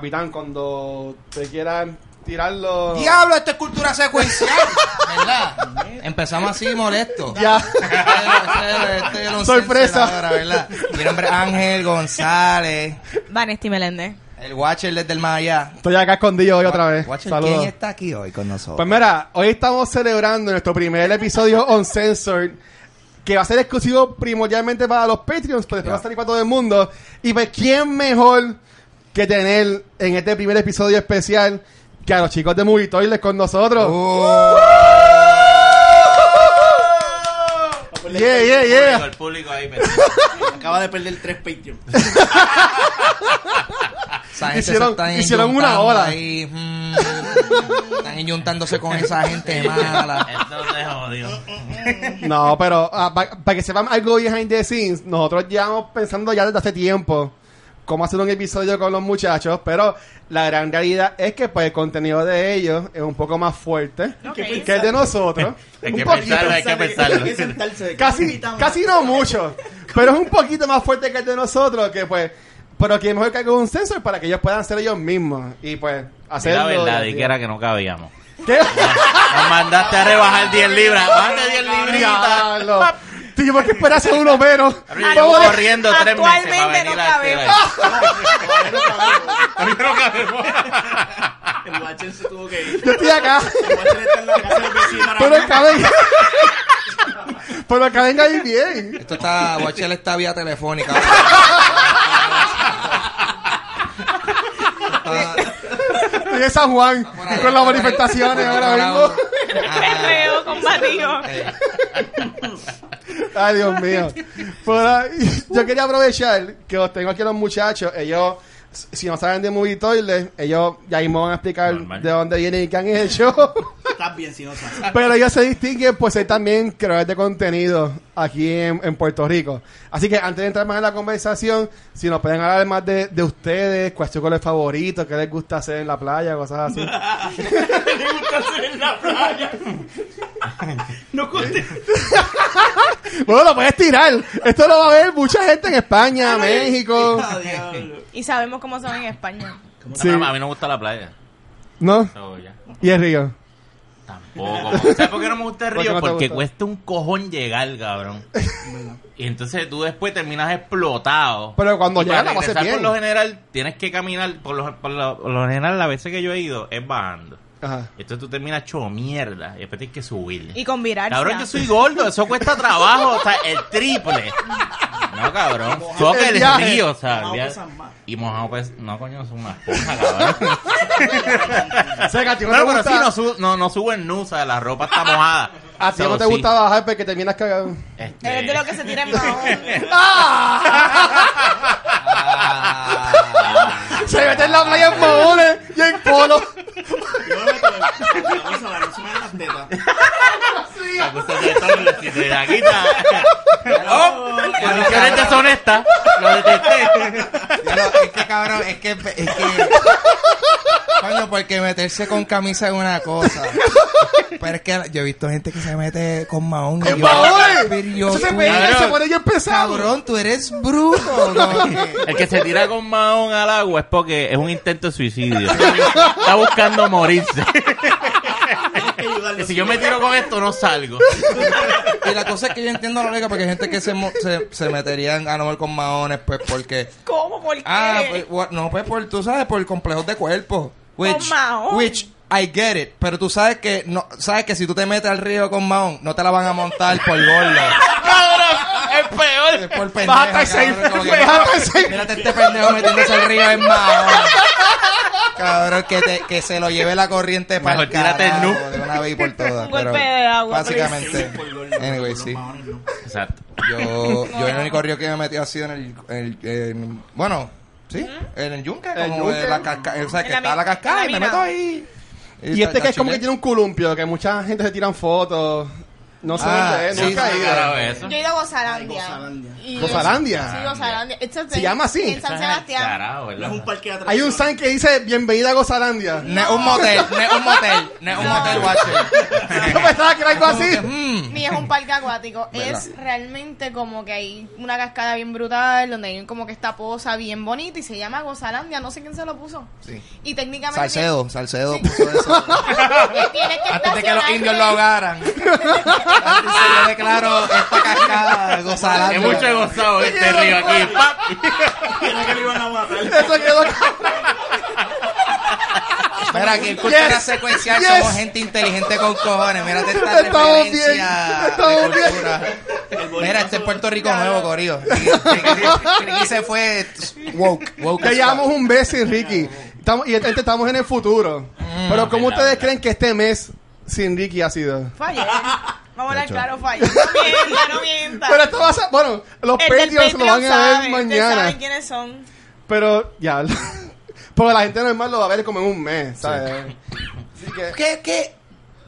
capitán, cuando te quieran tirarlo. Diablo, esto es cultura secuencial. ¿Verdad? Empezamos así molesto. Ya. Este es- este es el once Sorpresa. ahora, ¿verdad? Mi nombre es Ángel González, Vanesti Meléndez. el Watcher desde el más allá. Estoy acá escondido hoy otra vez. Watcher, Saludos. ¿quién está aquí hoy con nosotros? Pues mira, hoy estamos celebrando nuestro primer episodio on Censored, que va a ser exclusivo primordialmente para los Patreons, pero después va a salir para todo el mundo. Y pues, ¿quién mejor que tener en este primer episodio especial que a los chicos de Movie Toilet con nosotros? Uh, Yeah, yeah, yeah. El público ahí. pero- Acaba de perder tres Patreon. esa Hicieron- están hicieron una hora. ahí, mm, están enyuntándose con esa gente mala. Esto te jodió. No, pero para que sepan algo behind the scenes, nosotros llevamos pensando ya desde hace tiempo cómo hacer un episodio con los muchachos, pero la gran realidad es que pues el contenido de ellos es un poco más fuerte que el de nosotros. Hay Un que poquito. pensarlo, hay que pensarlo. Hay que sentarse. Casi, casi no mucho, pero es un poquito más fuerte que el de nosotros, que pues, pero que mejor que haga un sensor para que ellos puedan ser ellos mismos y pues Di hacerlo. la verdad, divertido. que era que no cabíamos. ¿Qué? Nos mandaste a rebajar 10 libras. Bájate 10 libritas. Diablo. Tuvimos que esperarse uno menos. Pobre- corriendo tres meses para Actualmente no cabemos. A mí no cabemos. El Watcher se tuvo que ir. Yo estoy acá. El Watcher está en la casa del vecino Pero. Pero acaben ahí bien. Esto está, Watcher está vía telefónica. En San Juan ahí, con las manifestaciones ahora mismo. Eh, Ay, Dios mío. Pero, yo quería aprovechar que os tengo aquí a los muchachos. Ellos, si no saben de Movie Toilet, ellos ya mismo van a explicar Normal. de dónde vienen y qué han hecho. Estás bien si no sabes. Pero ellos se distinguen por ser también creadores de contenido aquí en, en Puerto Rico. Así que antes de entrar más en la conversación, si nos pueden hablar más de, de ustedes, cuál es su color favorito, qué les gusta hacer en la playa, cosas así. Me gusta hacer en la playa. No conté. bueno, lo puedes tirar. Esto lo va a ver mucha gente en España, México. Y sabemos cómo son en España. Sí. A mí no me gusta la playa. ¿No? Y el río. Tampoco. ¿Sabes por qué no me gusta el ¿Por qué río? no Porque gusta? cuesta un cojón llegar, cabrón. Y entonces tú después terminas explotado. Pero cuando llegas, la regresar, bien. Por lo general, tienes que caminar. Por lo, por lo- por lo general, las veces que yo he ido es bajando. Ajá. Entonces tú terminas hecho mierda. Y después tienes que subir. Y con virarse. Cabrón, yo soy gordo, eso cuesta trabajo, o sea, el triple. No, cabrón. Toca El el río, o sea. Y mojado pues, no coño, son una esponja, cabrón. O sea, que a ti no pero gusta, sí, no, su, no, no subo en nu, o sea, la ropa está mojada. a ti no te sí. gusta bajar porque terminas cagado. Este- Eres de lo que se tira en ah, Se mete en la playa en mojones y en polo. Yo me meto en la para no las tetas. La cosa de todo, si te la quita. Oh, condiciones deshonestas. Lo es que cabrón, es que, es que, porque meterse con camisa es una cosa. Pero es que yo he visto gente que se mete con mahón. y ¡En yo- pero yo, Eso se pega y se pone bien pesado. Cabrón, tú eres bruto. que- El que se tira con mahón al agua es porque es un intento de suicidio. Está buscando morirse. Si yo me tiro con esto, no salgo. Y la cosa es que yo entiendo la liga porque hay gente que se, mo- se, se metería en animal con mahones, pues porque. ¿Cómo? ¿Por qué? Ah, pues, gua- no, pues por, tú sabes, por complejos de cuerpo. Which, mahón. which, I get it. Pero tú sabes que, no, sabes que si tú te metes al río con mahón, no te la van a montar por gordo. ¡Cabrón! ¡Es peor! Es por pendejo. Bájate seis, bájate. Mírate este pendejo metiéndose al río en mahón. Cabrón, que, te, que se lo lleve la corriente para Mejor tírate el nu. de una vez y por todas. Un golpe de agua, Básicamente. Anyway, sí. Exacto. Yo, yo el único río que me he metido ha sido en el, en el- en- bueno, sí, en el yunque, El como yunque. de la cascada, o sea, que la está la cascada y me meto ahí. Y este que es como que tiene un columpio, que mucha gente se tiran fotos. No sé Ah, dónde es, sí, nunca he carajo eso. Yo he ido a Gozalandia. Gozalandia. Y- ¿Gozalandia? Sí, Gozalandia. ¿Se llama así? En San Sebastián. Carajo, No es un parque de Hay un sign que dice bienvenida a Gozalandia. No es un motel, no es un motel, no es un motel watcher. Yo pensaba que era algo así. Mm. Ni es un parque acuático. ¿Verdad? Es realmente como que hay una cascada bien brutal, donde hay como que esta poza bien bonita y se llama Gozalandia. No sé quién se lo puso. Sí. Y técnicamente. Salcedo, Salcedo Sí. puso eso. Antes de que los indios lo ahogaran. Yo declaro esta cascada Gozalandia. Es mucho gozado este río aquí. Era que lo iban a matar. Eso quedó Mira, aquí en cultura Yes, secuencial yes. somos gente inteligente con cojones. Mírate esta Estamos bien, referencia estamos de bien. cultura. Mira, este es Puerto Rico nuevo, Corillo. Ricky se fue woke. woke llevamos fuck. un mes sin Ricky. Estamos, y este- estamos en el futuro. Pero ¿cómo verdad, ustedes verdad. creen que este mes sin Ricky ha sido? Fallé. Vamos a hablar claro, fallé. No mienta, no mienta. Pero esto va a ser, bueno, los Patreons lo van a ver mañana. saben quiénes son. Pero ya, porque la gente normal lo va a ver como en un mes, ¿sabes? Así que, ¿Qué, qué?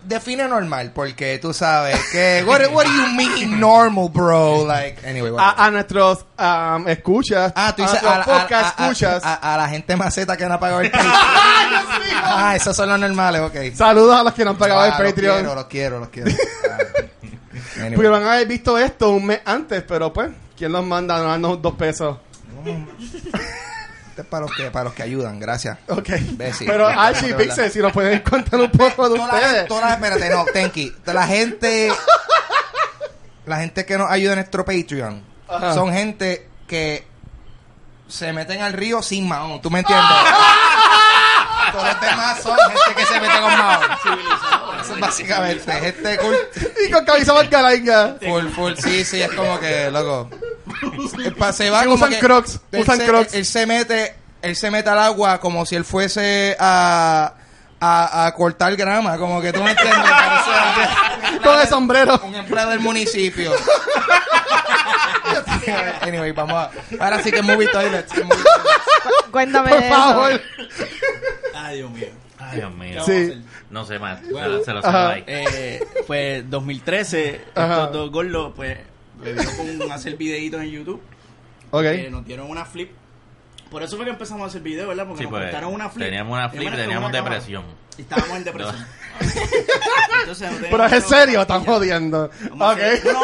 Define normal, porque tú sabes que... What, what do you mean normal, bro? Like, anyway, whatever. a, a nuestros um, escuchas, Ah, tú a dices a, la- podcast a- a- escuchas. a- la gente maceta que no ha pagado el Patreon. ah, esos son los normales, ok. Saludos a los que no han pagado Ah, el Patreon. Los quiero, los quiero, los quiero. Anyway. Porque van a haber visto esto un mes antes, pero pues, ¿quién nos manda a darnos dos pesos? Este es para los que, para los que ayudan, gracias. Ok. Imbécil. Pero Archie. Pixel, si nos pueden contar un poco de Toda la, ustedes. toda la- espérate, no, Tenki. Toda La gente, la gente que nos ayuda en nuestro Patreon Ajá. son gente que se meten al río sin Mahón, ¿tú me entiendes? Todos los demás son gente que se mete con Mahón. Eso es básicamente, gente cool. Y con camisa marcaraña. Full, full, sí, sí, es como que, loco. Se va como usan que- Crocs, él usan se, Crocs. Él se mete, él se mete al agua como si él fuese a, a, a cortar grama, como que tú me entiendes. Con el sombrero. un empleado del municipio. anyway, vamos a. Ahora sí que es movie toilets. movie toilets. Cuéntame Por de eso. favor. Ay, Dios mío. Ay, Dios mío. Sí. No sé más. Bueno, se lo ahí. Eh, pues 2013, Ajá. estos dos gordos, pues, le con hacer videitos en YouTube. Ok. Eh, nos dieron una flip. Por eso fue que empezamos a hacer videos, ¿verdad? Porque Sí, nos pues, una flip. teníamos una flip y una- teníamos una cámara. depresión. Y estábamos en depresión. Entonces, Pero es serio, otra están jodiendo. Vamos a Ok. hacer- No,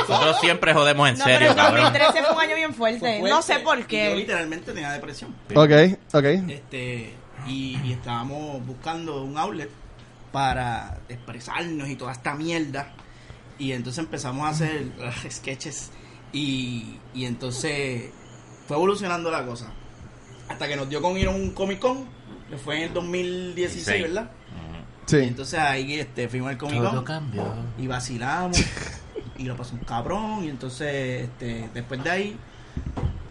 Nosotros siempre jodemos en No, serio, pero cabrón. 2013 fue un año bien fuerte. fue No sé por Y Yo qué. literalmente tenía depresión. Ok, ok. Este, y, y estábamos buscando un outlet para expresarnos y toda esta mierda. Y entonces empezamos a hacer sketches. Y, y entonces fue evolucionando la cosa. Hasta que nos dio con ir a un Comic Con, que fue en el 2016, Sí. ¿verdad? Y Sí. entonces ahí este, fuimos al Comic Todo Con cambió. y vacilamos y lo pasó un cabrón y entonces este, después de ahí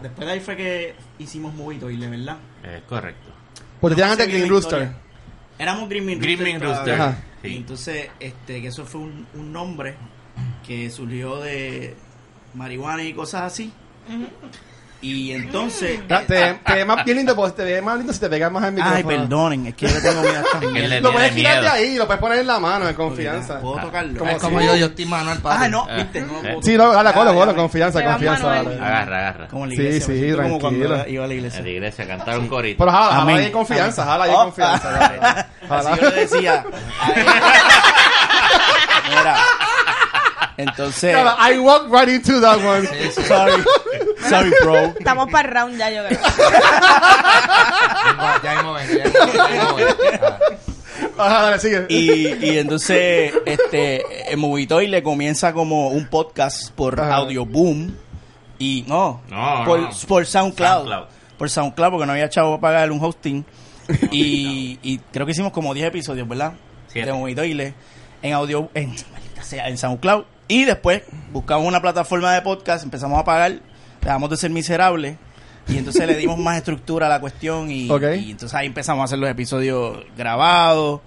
después de ahí fue que hicimos Movie Toile, ¿verdad? Es correcto. Porque te de bien Green Rooster. Éramos Green Green. Rooster. Ajá. Y entonces, este, que eso fue un, un nombre que surgió de marihuana y cosas así. Y entonces... Te, te ve más bien lindo, pues te ve más lindo si te pegas más al micrófono. Ay, perdonen, es que yo le tengo miedo a. Lo puedes quitar de ahí, lo puedes poner en la mano, en confianza. ¿Puedo tocarlo? Como Es como si- yo, yo estoy manual para Ah, no, viste, no Sí, no, dale, colo, colo, confianza, confianza. Agarra, agarra. Como en la Sí, iglesia, sí, me siento como cuando tranquilo. iba a la iglesia. la iglesia, cantar un corito. Pero jala, jala ahí en confianza, jala ahí en Oh, confianza. Así yo le decía. a. Mira. Entonces. Jala, I walked right into that one. Sorry. Sorry, bro. Estamos para el round ya, yo creo. Ya mismo ven, ya ven. Ah. Ajá, dale, sigue. Y, y entonces, este, el Movitoy le comienza como un podcast por Ajá. Audio Boom. Y no, No, por, no. por SoundCloud, SoundCloud. Por SoundCloud, porque no había chavo para pagar un hosting. y, y creo que hicimos como 10 episodios, ¿verdad? Siete. De Movitoile en audio, en, maldita sea, en SoundCloud. Y después buscamos una plataforma de podcast, empezamos a pagar, dejamos de ser miserables. Y entonces le dimos más estructura a la cuestión y, entonces ahí empezamos a hacer los episodios grabados.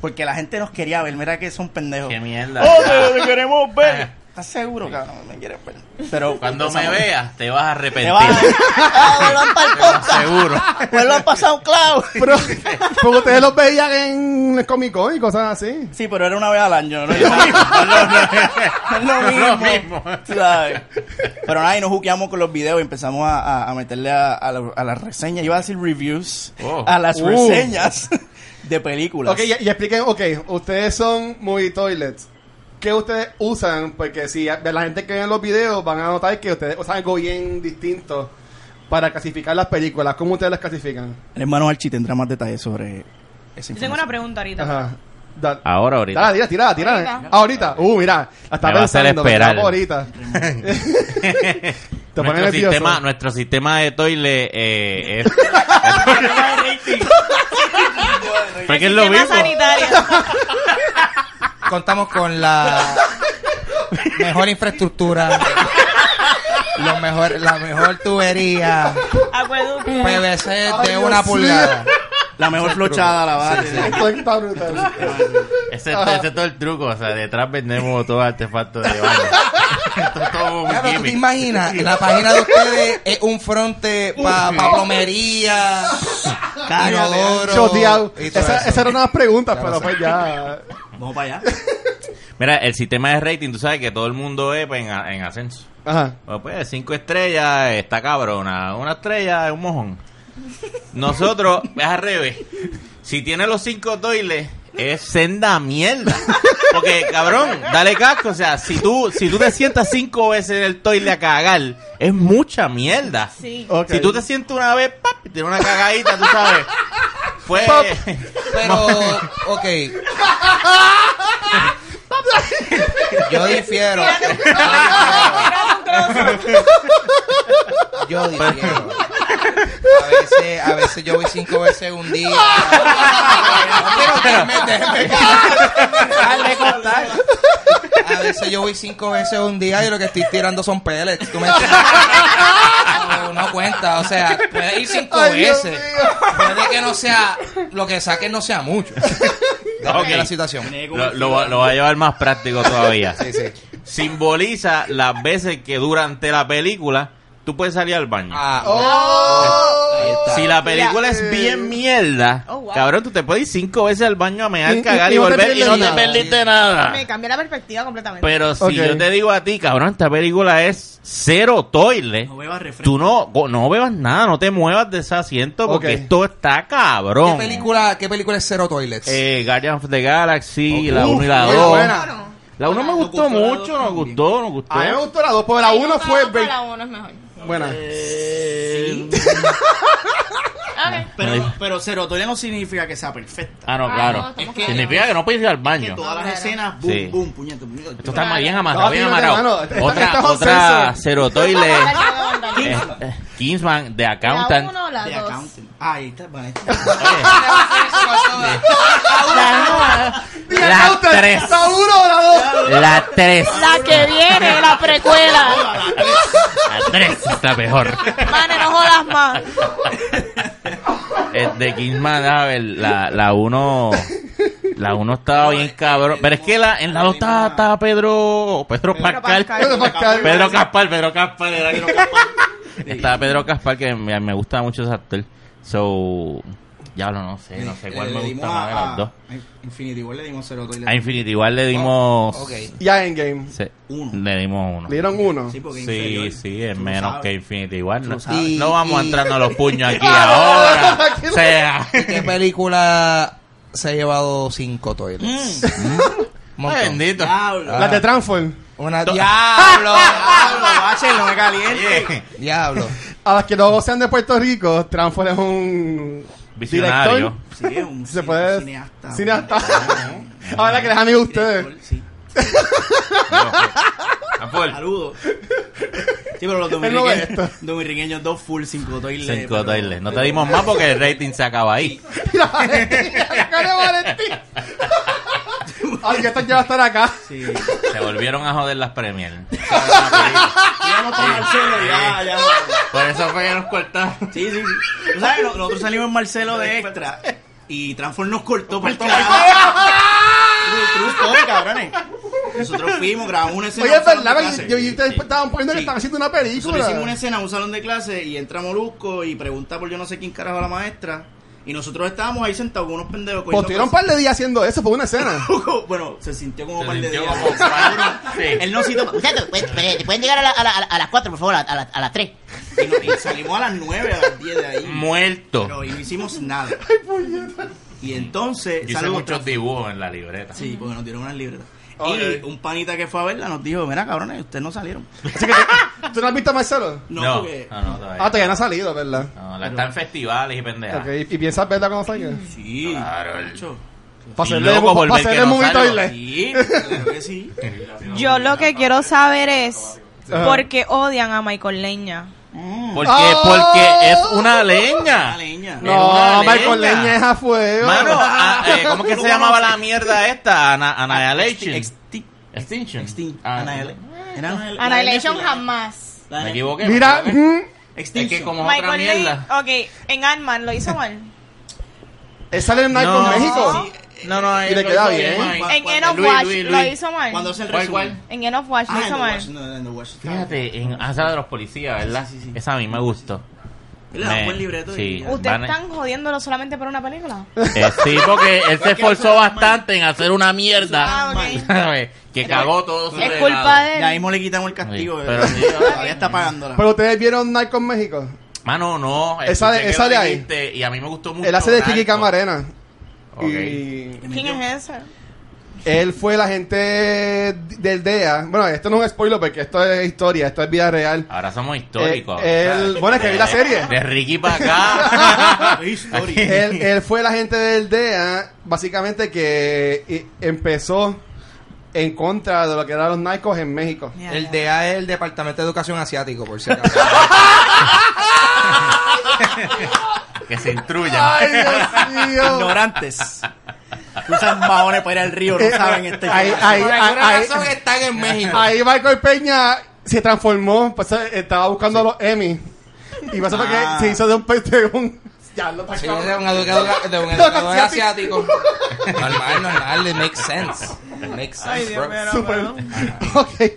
Porque la gente nos quería ver, mira que son pendejos. Qué mierda. ¡Oh, te, te queremos ver! ¿Estás seguro, cabrón? ¿Me quieres ver? Pero Cuando me veas, te vas a arrepentir. vas a... Ah, vuelvan para el podcast. Seguro. Vuelvan para SoundCloud. Pero, porque ustedes los veían en el Comic Con y cosas así. Sí, pero era una vez al año, ¿no? Es lo mismo. No es lo mismo. Lo mismo. ¿sabes? Pero nada, y nos juqueamos con los videos y empezamos a, a- a meterle a, a la- a las reseñas, iba a decir reviews, Oh. a las Uh. reseñas de películas. Ok, y, y expliquen, ok, ustedes son muy toilets. ¿Qué ustedes usan? Porque si la gente que ve los videos van a notar que ustedes usan algo bien distinto para clasificar las películas. ¿Cómo ustedes las clasifican? El hermano Archie tendrá más detalles sobre esa Yo tengo una pregunta ahorita. Ajá. Da- Ahora, ahorita. Dale, tira, tira, tira. Ahorita. Ah, ahorita. Uh, mira. La está Me va a hacer pensando. ahorita. Te nuestro, sistema, nuestro sistema de toile eh, es... Porque es lo mismo. sanitario. Contamos con la mejor infraestructura, lo mejor, la mejor tubería. PVC de Ay, una Dios pulgada. La mejor flochada, la base. Esto está brutal. Ese, ese es todo el truco. O sea, detrás vendemos todo artefacto de baño. Esto es todo un Claro, ¿tú te imaginas? En la página de ustedes es un fronte para plomería, inodoro. Esa, eso. esa era una de las preguntas, Ya pero pues ya. Vamos para allá. Mira, el sistema de rating, tú sabes que todo el mundo es pues, en, ascenso. Ajá. Bueno, pues cinco estrellas está cabrona. Una estrella es un mojón. Nosotros, es al revés. Si tiene los cinco toiles, es senda mierda. Porque, cabrón, dale casco. O sea, si tú, si tú te sientas cinco veces en el toile a cagar, es mucha mierda. Sí. Si tú te sientas una vez, pap, y tienes una cagadita, tú sabes. Pues. Pap. Pero, ok. Yo difiero. Yo difiero. A veces, a veces yo voy cinco veces un día. No, pero déjeme, déjeme dejarme contar. A veces yo voy cinco veces un día y lo que estoy tirando son pellets. ¿Tú me? No, no cuenta, o sea, puede ir cinco Ay, veces. Puede que no sea, lo que saquen no sea mucho. Depende Ok. de la situación. Lo, lo, va- lo va a llevar más práctico todavía. Sí, sí. Simboliza las veces que durante la película tú puedes salir al baño. Ah, Oh. Si la película es bien mierda, Oh, wow. cabrón, tú te puedes ir cinco veces al baño a mear, Y- y- cagar y volver y no te perdiste nada. Me cambia la perspectiva completamente. Pero si yo te digo a ti, cabrón, esta película es cero toile, No bebas refresco. tú no, no bebas nada, no te muevas de ese asiento porque esto está ¿Qué cabrón. película, ¿Qué película es Zero Toilets? Eh, Guardians of the Galaxy, la Uf, 1 y la muy 2. buena. La 1 me gustó mucho, nos gustó, nos gustó. A mí me gustó la 2, pero la Ahí 1 no fue. La uno es mejor. Buena. Eh, Ok. Pero, pero serotonina no significa que sea perfecta. Ah, no, Ah, claro. no, estamos que- Significa que no puedes ir al Que baño. todas las Claro. escenas, boom, Sí. boom, puñete, puñete. Esto está más bien amarrado, bien amarrado. Otra, es otra serotoile. Eh, Kingsman, The La Accountant. uno o la De dos. accounting. Ah, ahí está, bueno, ahí está. La 3. ¿La 1 o la 2? La 3. La que viene, la precuela. La 3 está mejor. Mane, no jodas más. Eh, de Kingsman, a ver, la, la 1. La 1 estaba bien cabrón. Pero es que la, en la 2 estaba, estaba Pedro. Pedro Pascal. Pascal. Pedro Pascal. Pedro Caspar, Pedro Caspar. Era Pedro Caspar. Estaba Pedro Caspar, que me, me gusta mucho ese actor. So. Ya lo no sé, no sé cuál Le me gusta más de las dos. a Infinity War le dimos serotonina. A Infinity War le dimos. Ok. Y a Endgame. sí, Uno. le dimos uno. Le dieron uno. Sí, porque Sí, inferior. sí, es menos sabes. que Infinity War. No. Y- vamos a y- entrarnos a los puños aquí ahora. O sea, ¿Qué película se ha llevado cinco toilets? Mm. Ay, bendito. Diablo. Las de Transform. Una To- diablo, Diablo, no me caliente. Diablo. A las que no sean de Puerto Rico, Transform es un. Visionario. director. Sí, es un Se puede. cineasta. Cineasta. Ahora que les amigo a ustedes. Sí. Saludos. Sí, pero los dominiqueños, dominiqueños dos full, cinco toiles. cinco pero- toiles. No te dimos más porque el rating se acaba ahí. Mira, Valentín, la cara de Valentín. Ay, esta ya va a estar acá. Sí. Se volvieron a joder las premier. Íbamos con Marcelo, ya, ya. Por eso fue que nos cortaron. Sí, sí, sí. Tú sabes, no- nosotros salimos en Marcelo de extra y Transform nos cortó por story, cabrones. Nosotros fuimos, grabamos una escena. Oye, es verdad, yo vi ustedes Sí. estaban poniendo que estaban haciendo una Nosotros película. hicimos una escena en un salón de clase y entra Molusco y pregunta por yo no sé quién carajo a la maestra. Y nosotros estábamos ahí sentados con unos pendejos. Pues tuvieron un par de días haciendo eso, fue una escena. Bueno, se sintió como un par de días. sí. Él no citó. Muchachos, pues, pues, pueden llegar a, la- a, la- a las 4, por favor, a, a la- a las 3. Y, no- y salimos a las 9, a las 10 de ahí. Muerto. Pero y no hicimos nada. Y entonces. Yo hice muchos dibujos en la libreta. Sí, porque nos dieron unas libretas. Y un panita que fue a verla nos dijo, mira cabrones, ustedes no salieron. Así que tú, ¿tú no has visto a Marcelo? No, No, porque... no, no, todavía. Ah, todavía no ha salido, ¿verdad? No, la está en festivales y pendejas. Ok, ¿y piensas verla cuando salga? Sí, Claro, el-. Para Y hacerle, loco por para ver que hacerle no. Sí, claro que sí. Yo lo que quiero saber es por qué odian a Michael Leña. Mm, Porque, Oh. porque es una leña. una leña. Es No, una Michael leña. Leña es a fuego. Mano, ah, eh, ¿cómo que ¿Tú se llamaba la mierda esta? Ana- Annihilation. Exti- Extinction. Extin- Ah, Annihil- era Annihil- Annihilation la- jamás. Me equivoqué. Mira, me equivoqué. mm, Es Extinction. que como otra Michael mierda. Leña, ok, en Ant-Man lo hizo mal. sale en Night No. con México. Sí, No, no, Y le queda bien. ahí. En End of Watch lo hizo mal. Cuando hace el ¿Cuál, resumen. En End of Watch Ah, lo en hizo mal. Fíjate, en esa de los policías, ¿verdad? Sí, sí, sí. Esa a mí me gustó. Me- buen libreto. sí. y. ¿Ustedes a- están jodiéndolo solamente por una película? Eh, sí, porque él se esforzó bastante en hacer una mierda. Ah, ok. ¿sabes? que cagó todo su Es culpa de Ya él. mismo le quitamos el castigo. Sí, pero sí, todavía está pagándola. Pero ustedes vieron con México. Mano, no. Esa de- esa de ahí. Y a mí me gustó mucho. Él hace de. Kiki Camarena. Y ¿Quién es ese? él fue la gente del DEA. Bueno, esto no es un spoiler porque esto es historia, esto es vida real. Ahora somos históricos. Eh, él- bueno, es que vi la serie. De Ricky para acá. Historia. él, él fue la gente del DEA, básicamente que eh, empezó en contra de lo que eran los narcos en México. El DA es el Departamento de Educación Asiático, por si acaso. que se instruyan. Ay, Dios mío. Ignorantes. Usan maones para ir al río, no Eh, saben este ahí, ahí, Por ahí, alguna ahí- razón están en México. ahí Michael Peña se transformó, pues, estaba buscando a los Emmy. Y fue Ah. que se hizo de un, de un ya lo Sí, de un educador, de un educador asiático. Normal, normal, it makes sense. It makes sense, Ay, Dios bro. no Super. ok.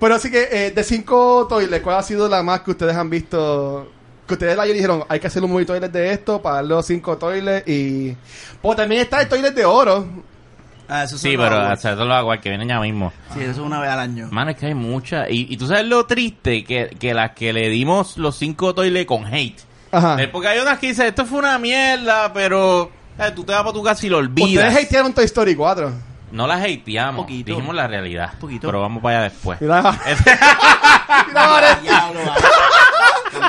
Pero así que eh, de cinco toilets, ¿cuál ha sido la más que ustedes han visto? Que ustedes la dijeron, hay que hacer un movie toilet de esto para darle los cinco toilets y... Pues también está el toilet de oro. Ah, eso Sí, pero los o sea, eso lo hago que vienen ya mismo. Sí, eso es una vez al año. Mano, es que hay muchas. Y, y tú sabes lo triste que, que las que le dimos los cinco toiles con hate. Ajá. Eh, Porque hay unas que dicen, esto fue una mierda, pero eh, tú te vas para tu casa y lo olvidas. Ustedes hatearon Toy Story 4. No las hateamos, Poquito. dijimos la realidad. Poquito. Pero vamos para allá después. Mira, mira.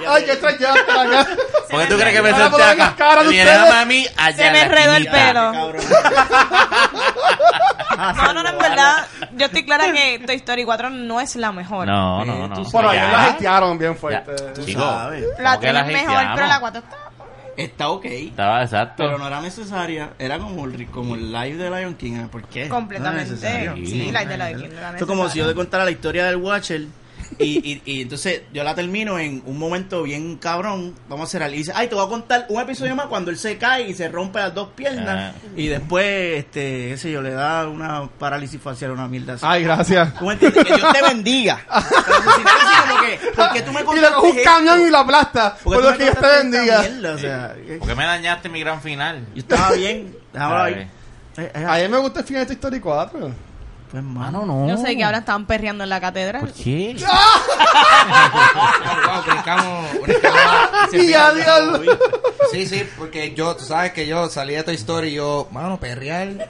Ay, qué extrañaste acá. ¿Por qué tú crees que me senté acá? caras de Y ustedes. déjame a mí allá Se en me la enredó el esquinita. pelo. Cabrón. No, no, no, en verdad, yo estoy clara que Toy Story 4 no es la mejor. No, Eh, no, no. Bueno, ellos la hatearon bien fuerte. Tú Chico, sabes. La ¿cómo que 3 la mejor, hateamos? pero la 4 está... Está ok. Estaba exacto. Pero no era necesaria. Era como el, como el live de Lion King. ¿Por qué? No era Completamente. necesario. sí, la de la de King. era Esto es como si yo te contara la historia del Watcher y, y, y entonces yo la termino en un momento bien cabrón. Vamos a hacer algo. Y dice, ay, te voy a contar un episodio más cuando él se cae y se rompe las dos piernas. Ah. Y después, este, sé yo, le da una parálisis facial, una mierda así. Ay, gracias. ¿Tú me entiendes? Que Dios te bendiga. Pero se sintió así como que, ¿por qué tú me Y le contaste coge un camión y lo aplasta. ¿Por Por lo que Dios te bendiga. mierda? O sea, eh, ¿Por qué me dañaste mi gran final? yo estaba bien. Eh, eh, A mí me gusta el final de Toy Story 4. Pues, mano. no. Yo sé que ahora estaban perreando en la catedral. ¿Por qué? Wow, brincamos, Y final. adiós. Sí, sí, porque yo, tú sabes que yo salí de Toy Story y yo, mano, perrear.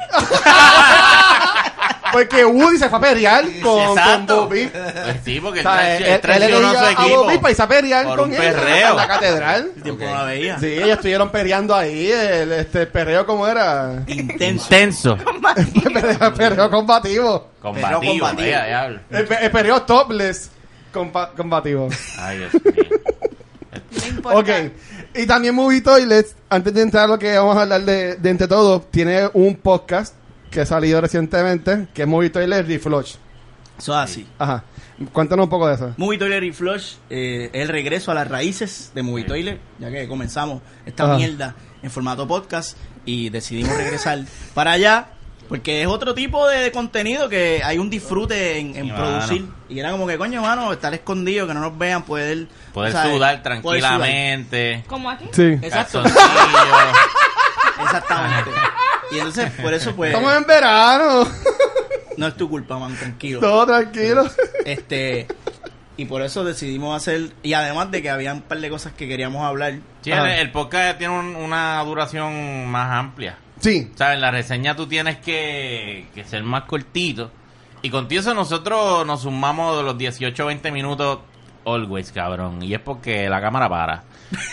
Porque Woody se fue a pelear con, con. Bobby. Pues sí, porque O sea, él, él, él, traicionó le a su a equipo. Bobby para irse a pelear por con un él perreo. en la catedral. El tiempo no la veía. Sí, ellos estuvieron peleando ahí. El, este, el perreo, ¿cómo era? Intenso. Intenso. El perreo, el perreo combativo. Combativo. combativo. vea, diablo. El, pe- el perreo topless compa- combativo. Ay, Dios mío. No importa. Ok. Y también Movie Toilets, antes de entrar a lo que vamos a hablar de, de entre todos, tiene un podcast que ha salido recientemente, que es Movie Toilet Reflush. Eso es así. Ajá. Cuéntanos un poco de eso. Movie Toilet y Flush eh, es el regreso a las raíces de Movie Toilet, ya que comenzamos esta Ajá. mierda en formato podcast y decidimos regresar para allá Porque es otro tipo de, contenido que hay un disfrute en, en Sí, producir. mano. Y era como que, coño, mano, estar escondido, que no nos vean, poder... Poder o sea, sudar poder tranquilamente. Como aquí. Sí. Exacto. Exactamente. Y entonces, por eso, pues, Estamos en verano. no es tu culpa, man, tranquilo. Todo tranquilo. Este... Y por eso decidimos hacer... Y además de que había un par de cosas que queríamos hablar. Sí, el, podcast tiene un- una duración más amplia. Sí. ¿Sabes? En la reseña tú tienes que, que ser más cortito. Y contigo eso nosotros nos sumamos de los 18 o 20 minutos always, cabrón. Y es porque la cámara para.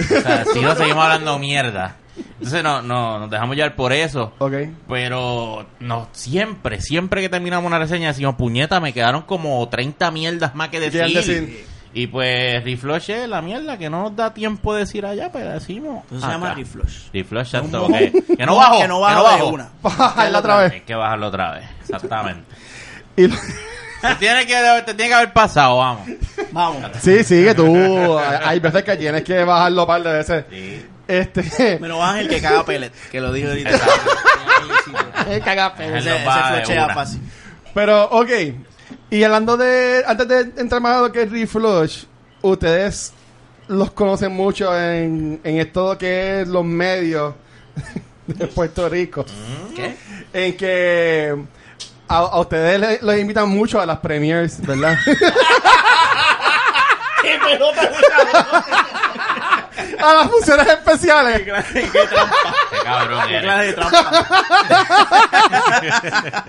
O sea, si no seguimos hablando mierda. Entonces no, no, nos dejamos llevar por eso. Ok. Pero no, siempre, siempre que terminamos una reseña decimos, puñeta, me quedaron como 30 mierdas más que decir. Y pues Reflush es la mierda que no nos da tiempo de decir allá, pero decimos. Entonces se llama. Reflush. Reflush, exacto. Que, que no bajo. Que no bajo de una. Bajarla otra vez. Hay que bajarlo otra vez, exactamente. Y lo- te, tiene que, te tiene que haber pasado, vamos. Vamos. Sí, sí, que tú. Hay hay veces que tienes que bajarlo un par de veces. Sí. Este. Menos baja el que caga pellet, que lo dije ahorita. Eh, cagape. Él ese ese flochea fácil. Pero, ok. Y hablando de. Antes de entrar más a lo que es Reflush, ustedes los conocen mucho en, en esto que es los medios de Puerto Rico. ¿Qué? En que. A, a ustedes le- los invitan mucho a las premiers, ¿verdad? ¡Qué pelota! A las funciones especiales. ¡Qué trampa! Qué cabrón ¡Qué eres. clase de trampa!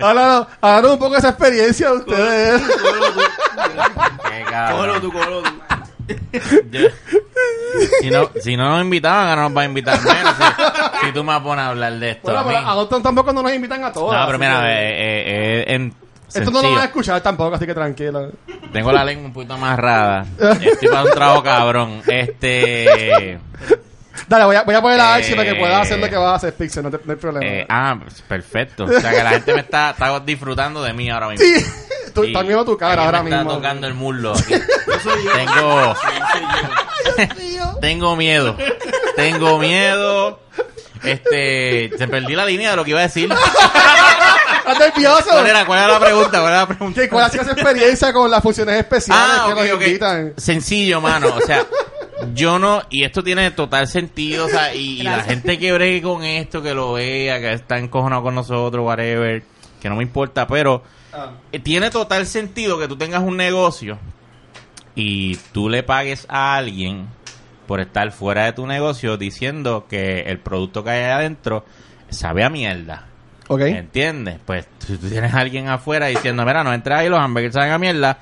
Háblanos háblanos un poco esa experiencia de ustedes. Qué Cógelo cabrón. tú, cógelo tú. Yo- si, no, si no nos invitaban, ahora nos va a invitar menos. Si, si tú me pones a hablar de esto. Bueno, a mí. pero a nosotros tampoco no nos invitan a todos. No, pero así mira, que- eh, eh, eh, en Esto no lo van a escuchar tampoco, así que tranquilo. Tengo la lengua un poquito amarrada. Estoy para un trabajo cabrón. Este. Dale, voy a, voy a poner la Eh, Archie para que puedas hacer lo que vas a hacer, Pixel, no, te- no hay problema. eh, ah, perfecto. O sea que la gente me está, está disfrutando de mí ahora mismo. sí, tú, estás viendo tu cara ahora me mismo. Está tocando el muslo. aquí. Tengo. Tengo miedo. Tengo miedo. Este. Se perdí la línea de lo que iba a decir. ¿Estás nervioso? ¿Cuál era, cuál era la pregunta? ¿Cuál era la pregunta? ¿Qué, ¿Cuál ha sido esa experiencia con las funciones especiales Ah, que ok, nos ok. invitan? Sencillo, mano. O sea, yo no, y esto tiene total sentido, o sea, y, y la gente que bregue con esto, que lo vea, que está encojonado con nosotros, whatever, que no me importa, pero eh, tiene total sentido que tú tengas un negocio y tú le pagues a alguien por estar fuera de tu negocio diciendo que el producto que hay adentro sabe a mierda. Ok. ¿Entiendes? Pues si tú tienes a alguien afuera diciendo, mira, no entres ahí, los hamburguesas saben a mierda,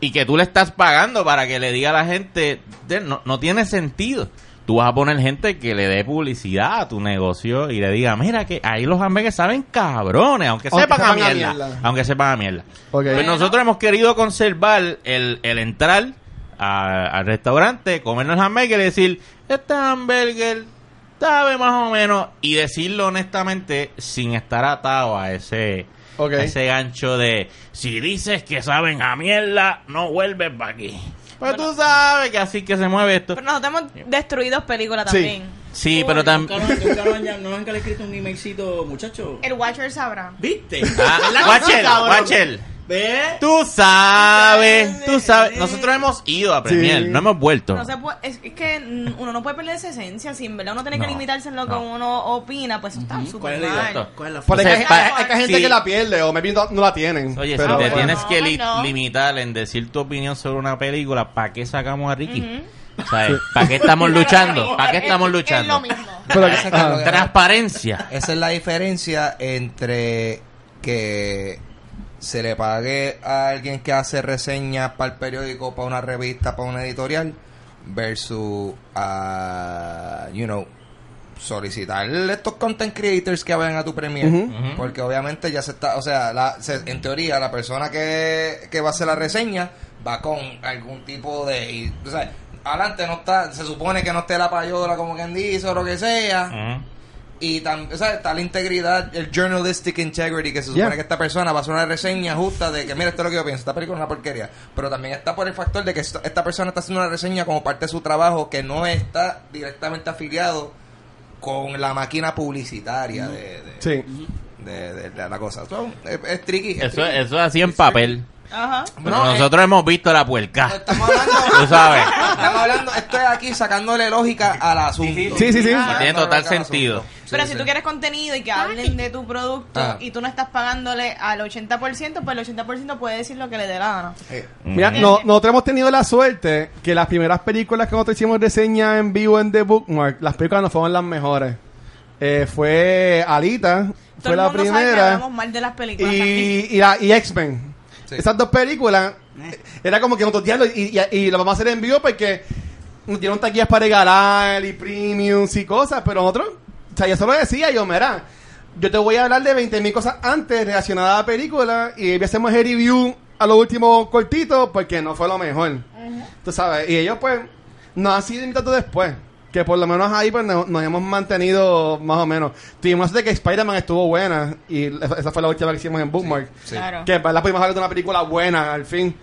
y que tú le estás pagando para que le diga a la gente, no, no tiene sentido. Tú vas a poner gente que le dé publicidad a tu negocio y le diga, mira que ahí los hamburguesas saben cabrones, aunque, Aunque sepan, a, sepan a mierda, mierda. Aunque sepan a mierda. Pues nosotros hemos querido conservar el, el entrar a- al restaurante, comernos el hamburger y decir, este hamburger sabe más o menos, y decirlo honestamente sin estar atado a ese, a ese gancho de, si dices que saben a mierda, no vuelves para aquí. Pues tú sabes que así que se mueve esto. Pero nosotros hemos destruido películas Sí. también. Sí, pero también... Nunca, nunca, no no han escrito un emailcito, muchacho. El Watcher sabrá. ¿Viste? Ah, ¿Verdad que ¿Ve? Tú sabes, tú sabes. Nosotros hemos ido a Premier, Sí. no hemos vuelto. No se puede, es, es que mm, uno no puede perder esa esencia. Si en verdad uno tiene que No, limitarse en lo que no. uno opina, pues eso está ¿Cuál súper es la mal. ¿Cuál es la Porque hay, Entonces, hay- pa- hay- hay gente sí. que la pierde o maybe no, no la tienen. Oye, pero si te bueno. tienes que No, li- no. limitar en decir tu opinión sobre una película, ¿para qué sacamos a Ricky? ¿Para qué estamos luchando? ¿Para qué estamos Es- Es lo luchando? mismo. Pero- Esa es lo que- Transparencia. Esa es la diferencia entre que se le pague a alguien que hace reseñas para el periódico, para una revista, para una editorial, versus a, you know, solicitar estos content creators que vayan a tu premiere. Porque obviamente ya se está, o sea, la, se- en teoría la persona que, que va a hacer la reseña va con algún tipo de... y, o sea, adelante no está, se supone que no esté la payola como quien dice o lo que sea. Y tam- o sea, está la integridad, el journalistic integrity, que se supone Yeah. que esta persona va a hacer una reseña justa de que, mira, esto es lo que yo pienso, esta película es una porquería. Pero también está por el factor de que esto- esta persona está haciendo una reseña como parte de su trabajo que no está directamente afiliado con la máquina publicitaria de, de, Sí. De, de- de la cosa. So, es, es tricky. es Eso, tricky. eso es así en papel. Ajá. Pero No, nosotros hemos visto la puerca. Estamos hablando, Tú sabes. estamos hablando, estoy aquí sacándole lógica al asunto. Sí, sí, sí. Sacándole Tiene total sentido. Pero Sí, si sí. tú quieres contenido y que hablen de tu producto Ah. y tú no estás pagándole al 80%, pues el 80% puede decir lo que le dé la gana. Eh, Mira, no, nosotros hemos tenido la suerte que las primeras películas que nosotros hicimos reseña en vivo en The Bookmark, las películas no fueron las mejores. Eh, fue Alita, Todo fue el la mundo sabe que primera, hablamos mal de las películas aquí. y, y, la- y X-Men. Sí. Esas dos películas, eh, era como que nosotros diablo, y, y, y lo vamos a hacer en vivo porque nos dieron taquillas para regalar y premiums y cosas, pero nosotros, o sea, yo solo decía, yo, mira, yo te voy a hablar de 20.000 cosas antes relacionadas a la película y hoy hacemos el review a los últimos cortitos porque no fue lo mejor. Tú sabes, y ellos pues nos han sido invitados después. Que por lo menos ahí pues nos, nos hemos mantenido más o menos. Tuvimos de que Spider-Man estuvo buena y esa esa fue la última que hicimos en Bookmark. Claro. Que en verdad pudimos hablar de una película buena al fin.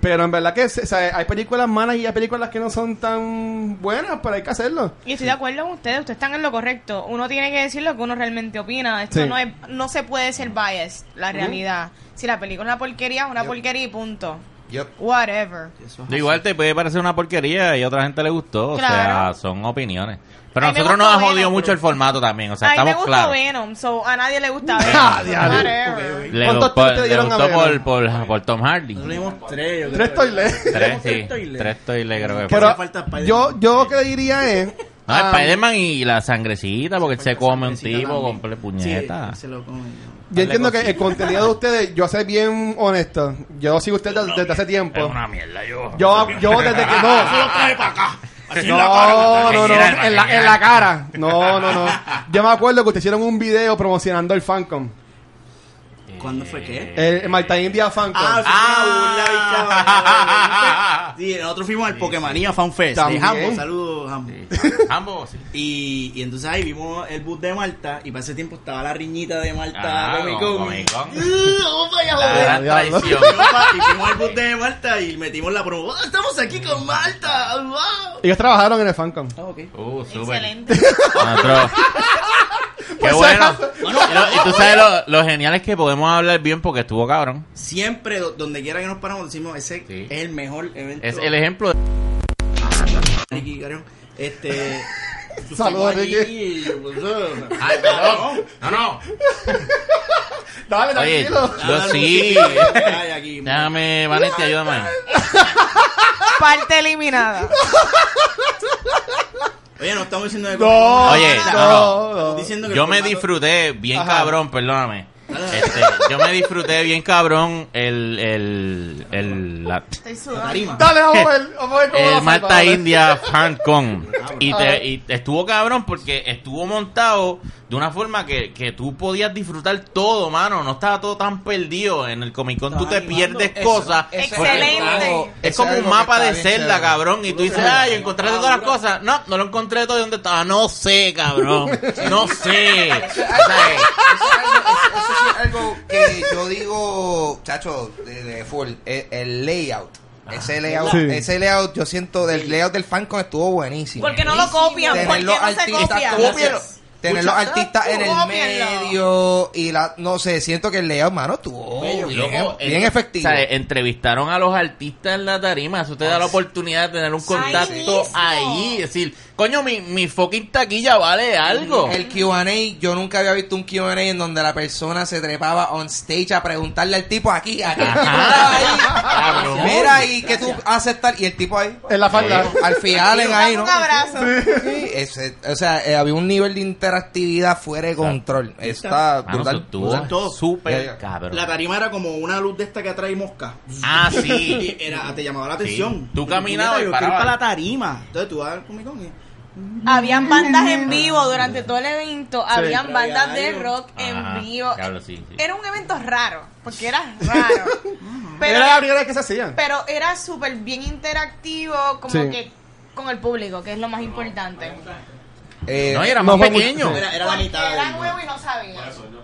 Pero en verdad que o sea, hay películas malas y hay películas que no son tan buenas, pero hay que hacerlo. Y estoy de acuerdo con ustedes, ustedes están en lo correcto. Uno tiene que decir lo que uno realmente opina. Esto Sí. no es, no se puede ser biased, la realidad. Si la película es una porquería, es una porquería y punto. Yup. Whatever. De igual te puede parecer una porquería y a otra gente le gustó. O sea, Claro. son opiniones. Pero A a nosotros nos ha jodido Venom, mucho pero- el formato también. O sea, a me estamos claros. Venom, so a nadie le gusta Ah, Venom. diablo. Whatever. Le ¿Cuántos tweets te le dieron a gustó por, Venom? por, por Tom Hardy. Nosotros le dimos tres. yo. Tres toilets. Tres, sí. Tres toiles creo que fue. Pero yo, yo lo que le diría es... No, ah, Spider-Man y la sangrecita, porque él se come un tipo también. con puñeta. Sí, se lo come. Yo entiendo que el contenido de ustedes, yo sé bien honesto. Yo sigo ustedes desde, desde hace tiempo. Es una mierda, yo. Yo, yo desde que no. No, no, no, en la, en la cara. No, no, no. Yo me acuerdo que ustedes hicieron un video promocionando el Fancom. ¿Cuándo fue qué? El, el Malta India Fancom. Ah, Ah. sí, nosotros fuimos al Pokémonía Fan Fest de. Hambo. Saludos, Hambo. Ambos, sí. Y, y entonces ahí vimos el bus de Malta y para ese tiempo estaba la riñita de Malta Ah, Comic con Con. Comic Con. Uh, vamos para allá, La joder. Y fuimos al bus de Malta y metimos la promo. "Oh, estamos aquí con Malta. ¡Wow! Ellos trabajaron en el Fancom. Ah, ok. Uh, súper. Excelente. Qué si bueno. Y, tú sabes lo, lo genial es que podemos hablar bien porque estuvo cabrón. Siempre, do- donde quiera que nos paramos, decimos ese Sí. es el mejor evento. Es el ejemplo de... Ricky Carrión. Este. Saludos, Ricky. y, pues, uh, Ay, perdón. No, no. Dale, Oye, tranquilo. yo sí. Ay, aquí. Déjame, Vanetti, ayúdame. Parte eliminada. Oye, no estamos diciendo de No, Oye, no, no, no. Estamos diciendo que Yo me formato- disfruté bien Ajá. cabrón, perdóname. Este, yo me disfruté bien cabrón el, el, el, la- Estoy sudando. Tarima. Dale, vamos a ver. Vamos a ver cómo el la Malta salva, India FanCon. Y, A te- y estuvo cabrón porque estuvo montado de una forma que, que tú podías disfrutar todo, mano. No estaba todo tan perdido. En el Comic Con tú te pierdes Eso- cosas. eso Excelente. algo- Es como un mapa de celda, cabrón. Y tú dices, ay, encontraste todas las cosas. No, no lo encontré todo. ¿Y dónde estaba? No sé, cabrón. No sé. O sea, Algo, que yo digo, chacho, de, de full, el, el layout. Ese layout, Sí. ese layout, yo siento del layout del fancon estuvo buenísimo. Porque no lo copian, Tener porque los no se artistas, copian. Tener los artistas en el medio y la, no sé, siento que el layout, mano, estuvo Bello, bien, Loco, bien efectivo. o sea, entrevistaron a los artistas en la tarima. Eso te da la oportunidad de tener un contacto ahí. Es decir, coño, mi, mi fucking taquilla vale algo. El Q&A, yo nunca había visto un Q&A en donde la persona se trepaba on stage a preguntarle al tipo aquí, aquí, Ajá. ahí. Mira, y que tú haces tal, y el tipo ahí, En la falda. al final en ahí, ¿no? Un abrazo. Sí, ese- o sea, eh, había un nivel de interactividad fuera de control. Está Mano, brutal. brutal. todo. súper cabrón. La tarima era como una luz de esta que atrae mosca. Ah, Y sí. era, te llamaba la atención. Tú caminabas y Yo quiero ir parabas. para la tarima. Entonces tú vas al Comic Con y... Habían bandas en vivo durante todo el evento. Habían bandas de rock Ajá, en vivo. claro, sí, sí. Era un evento raro, porque era raro. pero, Era la primera vez que se hacían. pero era súper bien interactivo, como Sí. que con el público, que es lo más importante. Eh, No, y era más pequeño. Era, era la mitad era nuevo y no sabía.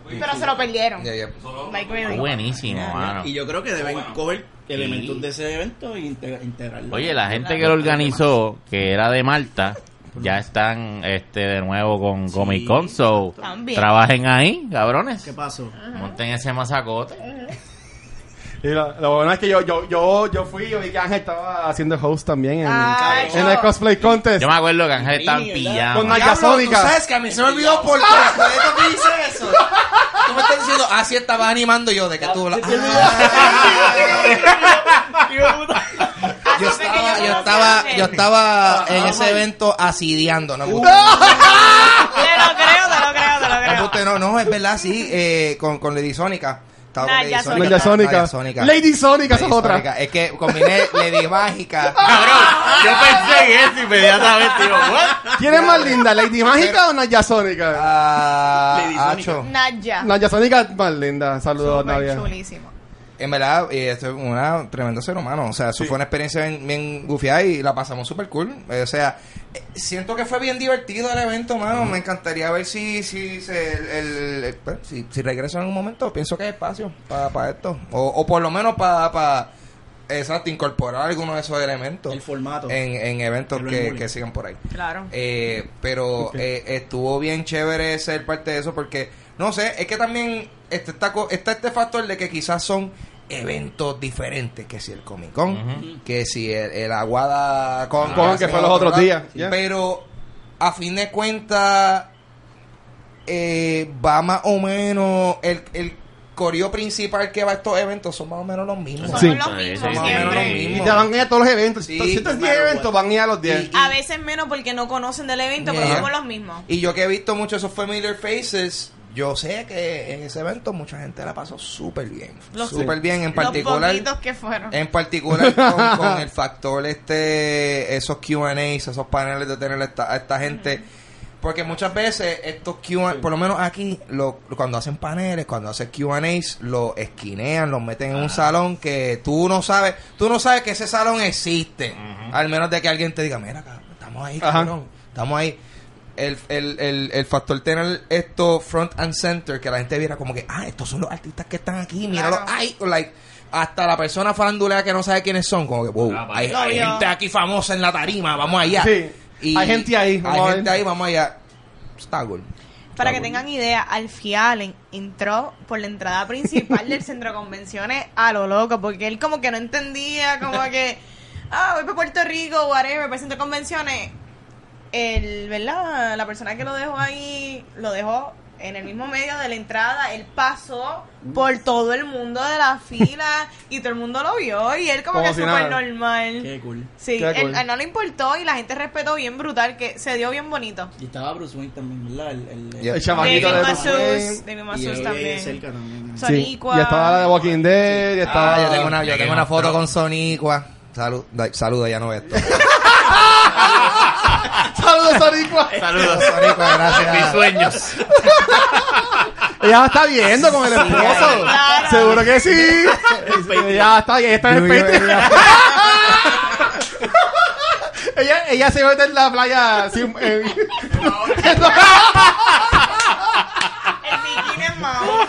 Pero se lo perdieron. Like, really. Buenísimo, mano. Y yo creo que deben coger elementos de ese evento e integra- integrarlo. Oye, la gente que lo organizó, que era de Malta, ya están este de nuevo con Sí. Comic Con, so También. trabajen ahí, cabrones. ¿Qué pasó? Monten ese masacote. Y lo, lo bueno es que yo, yo, yo, yo fui y vi que Ángel estaba haciendo host también en, Ay, en el yo- cosplay contest. Yo me acuerdo que Ángel estaba en pijama. Con Nike Diablo, Sónica. ¿tú sabes que a mí se me olvidó por completo que hice eso. Tú me estás diciendo, así estabas animando yo, de que tú... la- yo estaba, yo estaba, yo estaba en ese evento asidiando, ¿no? Te lo creo, te lo creo, te lo creo. Embuste, no, no, es verdad, sí, eh, con, con Lady Sónica. Estaba con Naya Lady Sónica. Naya Sónica. Naya Sónica. Lady Sónica, esa es Lady otra. Sónica. Es que combiné Lady Mágica. Cabrón, yo pensé en eso inmediatamente. Digo, ¿what? ¿Quién es más linda, Lady Mágica o Naya Sónica? Ah, Lady Sónica. Acho. Naya. Naya Sónica es más linda. Saludos, Súper Nadia. chulísimo. En verdad, eh, esto es una tremendo ser humano. O sea, eso fue una experiencia bien, bien gufiada y la pasamos súper cool. Eh, o sea, eh, siento que fue bien divertido el evento, mano. Me encantaría ver si si, se, el, el- el- pues, si, si regreso en un momento. Pienso que hay espacio para esto. O, o por lo menos para, exacto, incorporar alguno de esos elementos El formato. en, en eventos Que que, sigan por ahí. Claro. Eh, pero eh, estuvo bien chévere ser parte de eso porque, no sé, es que también este, está, está este factor de que quizás son eventos diferentes, que si el Comic Con, que si el, el Aguada Con, Con, hacen que fue los otro otros lado. días. Pero a fin de cuentas, eh, va más o menos el, el coreo principal que va a estos eventos son más o menos los mismos. Sí. los Sí, mismos sí, sí. siempre. Sí. Y te van a ir a todos los eventos. Sí, si estos no 10 matter eventos, van a ir a los 10. Y- A veces menos porque no conocen del evento, pero somos los mismos. Y yo que he visto muchos esos familiar faces, yo sé que en ese evento mucha gente la pasó súper bien. Los- Súper bien, en Los particular. poquitos que fueron. En particular con, con el factor este, esos Q&As, esos paneles de tener a esta, a esta gente. Porque muchas veces estos Q&A, por lo menos aquí, lo, cuando hacen paneles, cuando hacen Q&As, lo esquinean, los meten en un salón que tú no sabes, tú no sabes que ese salón existe. Al menos de que alguien te diga, mira, cabrón, estamos ahí, cabrón, estamos ahí. El, el, el, el factor tener esto front and center, que la gente viera como que, ah, estos son los artistas que están aquí, míralo, Claro. ay, like, hasta la persona farandulea que no sabe quiénes son, como que, wow, Ah, hay, gente aquí famosa en la tarima, vamos allá. Sí. Hay gente ahí, vamos Hay gente ahí, vamos allá. Está cool. Para que tengan idea, Alfie Allen entró por la entrada principal del centro de convenciones a lo loco, porque él como que no entendía, como que, ah, voy para Puerto Rico, whatever, para el centro de convenciones. El, ¿verdad? La persona que lo dejó ahí, lo dejó en el mismo medio de la entrada, él pasó por todo el mundo de la fila y todo el mundo lo vio y él como, Como que si súper normal. Qué cool. Sí, Qué él- cool. a él no le importó y la gente respetó bien brutal, que se dio bien bonito. Y estaba Bruce Wayne también, ¿verdad? El, el. El chamaquito de Masus, Bruce David y Masus también. cerca también. Sí. Sonicua. Y estaba la de Walking Dead. Y estaba... Ah, yo tengo una, yo tengo una foto con Sonicua. Salud, da- saluda, ya no ve esto. Saludos, Sonicua. Saludos. Sonicua, gracias. Mis sueños. Ella está viendo con el esposo. claro. Seguro que sí. Ella está bien. Está en el Patreon. ella, ella se mete en la playa. sin- Mao.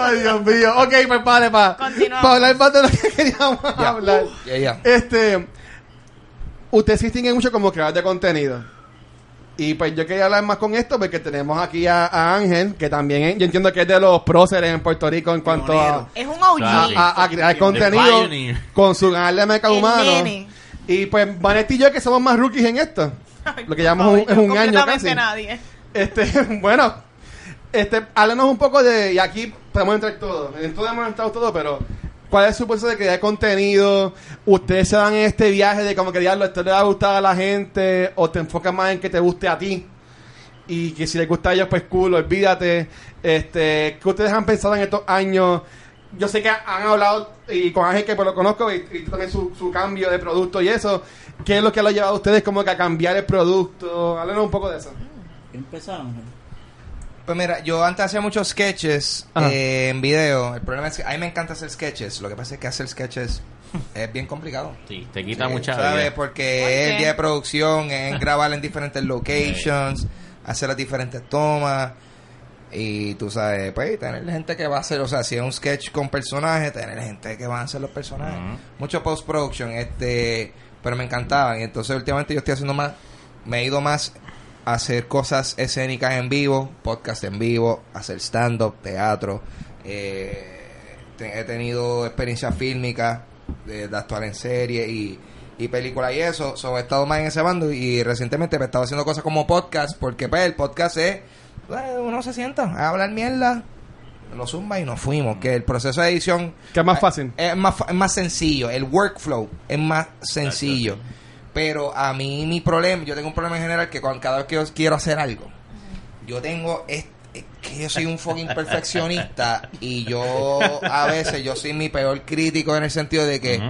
Ay, Dios mío. Ok, pues vale, para Continuamos. hablar más de lo que queríamos hablar. Ya, ya. Este, usted se distingue mucho como creador de contenido. Y pues yo quería hablar más con esto porque tenemos aquí a, a Ángel, que también es- yo entiendo que es de los próceres en Puerto Rico en cuanto a. Es un OG. a, a- a crear contenido con su canal de Meca El Humano. nene. Y pues Vanetti y yo que somos más rookies en esto. Ay, Lo que llamamos un- es un año completamente casi. nadie. Este, bueno, este, háblanos un poco de, y aquí podemos entrar todo, en todo hemos entrado todo, pero ¿cuál es su proceso de crear contenido? ¿Ustedes se dan en este viaje de como que diablo, esto le va a gustar a la gente? ¿O te enfocas más en que te guste a ti? Y que si les gusta a ellos, pues cool, olvídate. Este, ¿qué ustedes han pensado en estos años? Yo sé que han hablado, y con Ángel que pues lo conozco, y, y también su, su cambio de producto y eso. ¿Qué es lo que lo ha llevado a ustedes como que a cambiar el producto? Háblanos un poco de eso. Empezamos. Pues mira, yo antes hacía muchos sketches eh, en video. El problema es que a mí me encanta hacer sketches. Lo que pasa es que hacer sketches es bien complicado. Sí, te quita Sí, mucha ¿sabes? vida. Porque ¿Por es el día de producción, es grabar en diferentes locations, hacer las diferentes tomas. Y tú sabes, pues tener gente que va a hacer, o sea, si es un sketch con personajes, tener gente que va a hacer los personajes. Mucho post-production, este, pero me encantaban. Y entonces últimamente yo estoy haciendo más me he ido más hacer cosas escénicas en vivo, podcast en vivo, hacer stand-up, teatro. eh, te- he tenido experiencia fílmica de, de actuar en serie y, y películas y eso. So, he estado más en ese bando y recientemente he estado haciendo cosas como podcast porque pues, el podcast es... eh, Uno se sienta a hablar mierda, lo zumba y nos fuimos. Que el proceso de edición Que es más fácil. es más, fa- es más sencillo, el workflow es más sencillo. Pero a mí mi problema, yo tengo un problema en general que cuando, cada vez que yo quiero hacer algo, yo tengo es, es que yo soy un fucking perfeccionista y yo a veces yo soy mi peor crítico en el sentido de que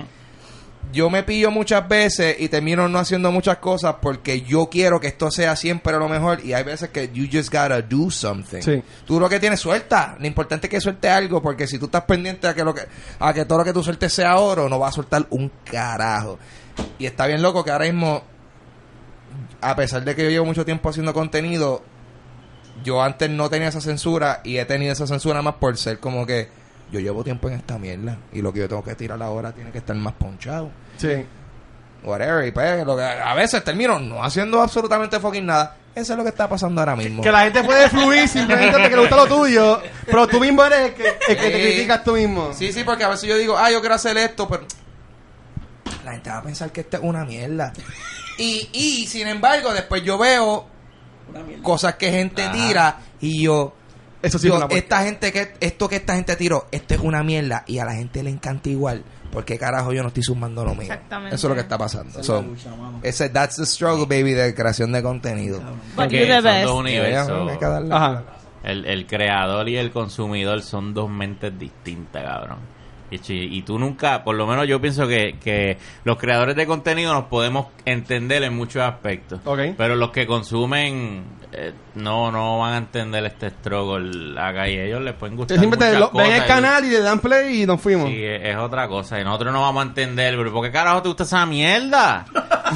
yo me pillo muchas veces y termino no haciendo muchas cosas porque yo quiero que esto sea siempre lo mejor y hay veces que you just gotta do something. Sí. Tú lo que tienes suelta, lo importante es que suelte algo porque si tú estás pendiente a que lo que a que todo lo que tú sueltes sea oro, no vas a soltar un carajo. Y está bien loco que ahora mismo a pesar de que yo llevo mucho tiempo haciendo contenido, yo antes no tenía esa censura y he tenido esa censura más por ser como que yo llevo tiempo en esta mierda y lo que yo tengo que tirar ahora tiene que estar más ponchado Sí. whatever, y pues lo que a veces termino no haciendo absolutamente fucking nada. Eso es lo que está pasando ahora mismo. Que la gente puede fluir simplemente porque le gusta lo tuyo, pero tú mismo eres el que, el que te criticas tú mismo. Sí, sí, porque a veces yo digo, ah, yo quiero hacer esto, pero gente va a pensar que esto es una mierda. Y, y sin embargo, después yo veo cosas que gente Ajá. tira y yo, Eso sí yo, es una esta gente que esto que esta gente tiró, esto es una mierda y a la gente le encanta igual. porque carajo yo no estoy sumando lo mío? Exactamente. Eso es lo que está pasando. Esa es So, la lucha, mano. ese, that's the struggle, baby, de creación de contenido. Porque son dos universos. El, el creador y el consumidor son dos mentes distintas, cabrón. Y, tú nunca, por lo menos yo pienso que, que los creadores de contenido nos podemos entender en muchos aspectos. Ok. Pero los que consumen eh, no no van a entender este struggle acá y ellos les pueden gustar. Siempre te lo- ven el y- canal y le dan play y nos fuimos. Sí, es, es otra cosa. Y nosotros no vamos a entender, pero ¿por qué carajo te gusta esa mierda?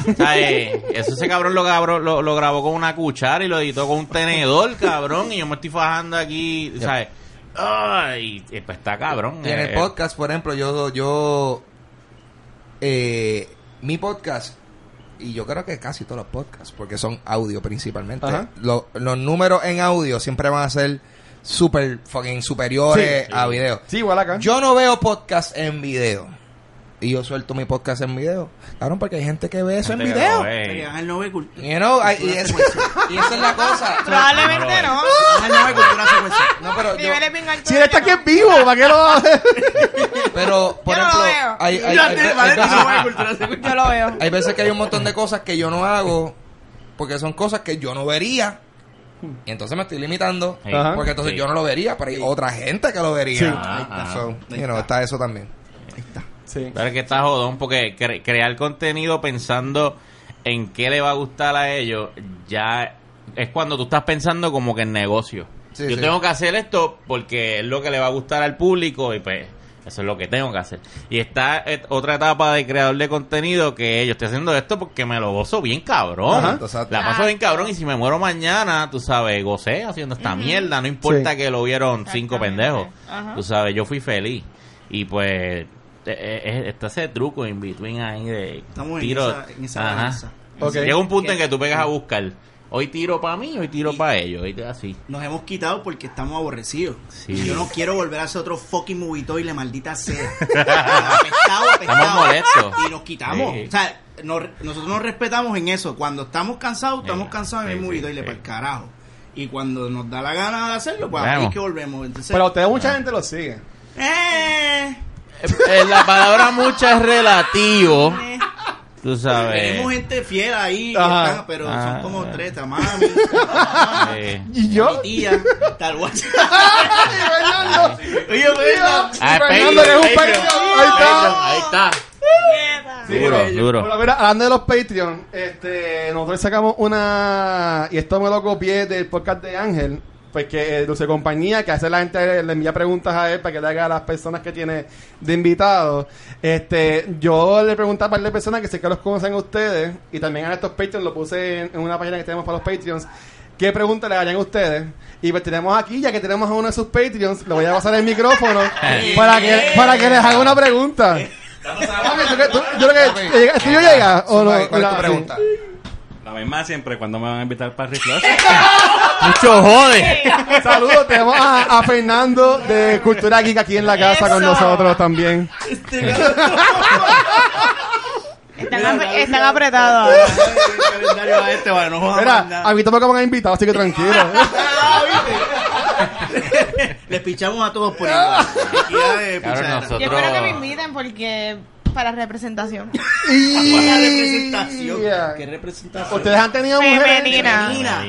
O sea, eh, eso ese cabrón lo, cabrón lo, lo grabó con una cuchara y lo editó con un tenedor, cabrón. Y yo me estoy fajando aquí, ¿sabes? Ay, y, pues está cabrón. Y en el eh, podcast, por ejemplo, yo, yo, eh, mi podcast, y yo creo que casi todos los podcasts, porque son audio principalmente, los números en audio siempre van a ser super fucking superiores Sí. a video. Sí, igual acá. Yo no veo podcast en video. Y yo suelto mi podcast en video. Claro, porque hay gente que ve eso en video. Ángel no ve cultura. You know, hay- y, es- y esa es la cosa. Probablemente no. Ángel no ve cultura secuencial. No, pero yo, Niveles bien altos Si él está aquí no. en vivo, ¿para qué lo va a hacer? pero, por Yo no lo ejemplo, veo. hay, hay, Yo hay- antes, hay Valentín veces- no ve cultura secuencial. Yo lo veo. Hay veces que hay un montón de cosas que yo no hago porque son cosas que yo no vería. Y entonces me estoy limitando Sí. Ajá. porque entonces Sí. yo no lo vería, pero hay otra gente que lo vería. Sí. Ahí está. So, you know, está. está eso también. Sí. Pero es que está jodón porque cre- crear contenido pensando en qué le va a gustar a ellos, ya es cuando tú estás pensando como que en negocio. Sí, Yo sí. tengo que hacer esto porque es lo que le va a gustar al público y pues eso es lo que tengo que hacer. Y está eh, otra etapa de creador de contenido que yo estoy haciendo esto porque me lo gozo bien cabrón. Ajá. Exacto. La paso bien cabrón y si me muero mañana, tú sabes, gocé haciendo esta mierda, no importa Sí. que lo vieron cinco pendejos. Ajá. Tú sabes, yo fui feliz. Y pues está ese truco in between ahí de Estamos en tiro. esa- en esa Ajá. Llega un punto en que tú pegas a buscar. Hoy tiro para mí, hoy tiro para ellos. Y así. Nos hemos quitado porque estamos aborrecidos. Sí. Yo no quiero volver a hacer otro fucking movito y la maldita sea. apestado, apestado. Estamos molestos. Y nos quitamos. Sí. O sea, nos- nosotros nos respetamos en eso. Cuando estamos cansados, estamos cansados en sí, el y le para el carajo. Y cuando nos da la gana de hacerlo, pues Vemos. es que volvemos. Entonces, Pero a ustedes mucha gente lo sigue. eh, Eh, la palabra mucha es relativo. Tú sabes. Tenemos gente fiel ahí, que Ajá. están, pero Ah. son como tres, mami, mamá, ¿Y yo? mi tía, tal. Fernando! Oye, ah, Fernando, que es un Patreon. Ahí está. Ahí está. Sí, Duro, pero- duro. Bueno, mira, hablando de los Patreon, este, nosotros sacamos una, y esto me lo copié del podcast de Ángel, pues que eh, Dulce Compañía, que hace la gente, le envía preguntas a él para que le haga a las personas que tiene de invitados. Este, yo le pregunté a un par de personas que sé que los conocen a ustedes, y también a estos Patreons, lo puse en, en una página que tenemos para los Patreons, qué preguntas le harían a ustedes. Y pues tenemos aquí, ya que tenemos a uno de sus Patreons, le voy a pasar el micrófono para que, para que les haga una pregunta. Papi, ¿tú qué- tú- yo creo que llega- ¿el tuyo llega o no? ¿Cuál es tu La- pregunta? La misma siempre, cuando me van a invitar para Reflush. Mucho jode. Saludos, tenemos a, a Fernando de Cultura Geek aquí en la casa con nosotros también. Están, ap- están apretados a este, bueno, no Mira, a mí tampoco me han invitado, así que tranquilo. Les pichamos a todos por igual. Nosotros- Yo espero que me inviten porque para representación. Buena representación. Yeah. ¿Qué representación? Ustedes han tenido mujeres. Femenina. Ah. femenina.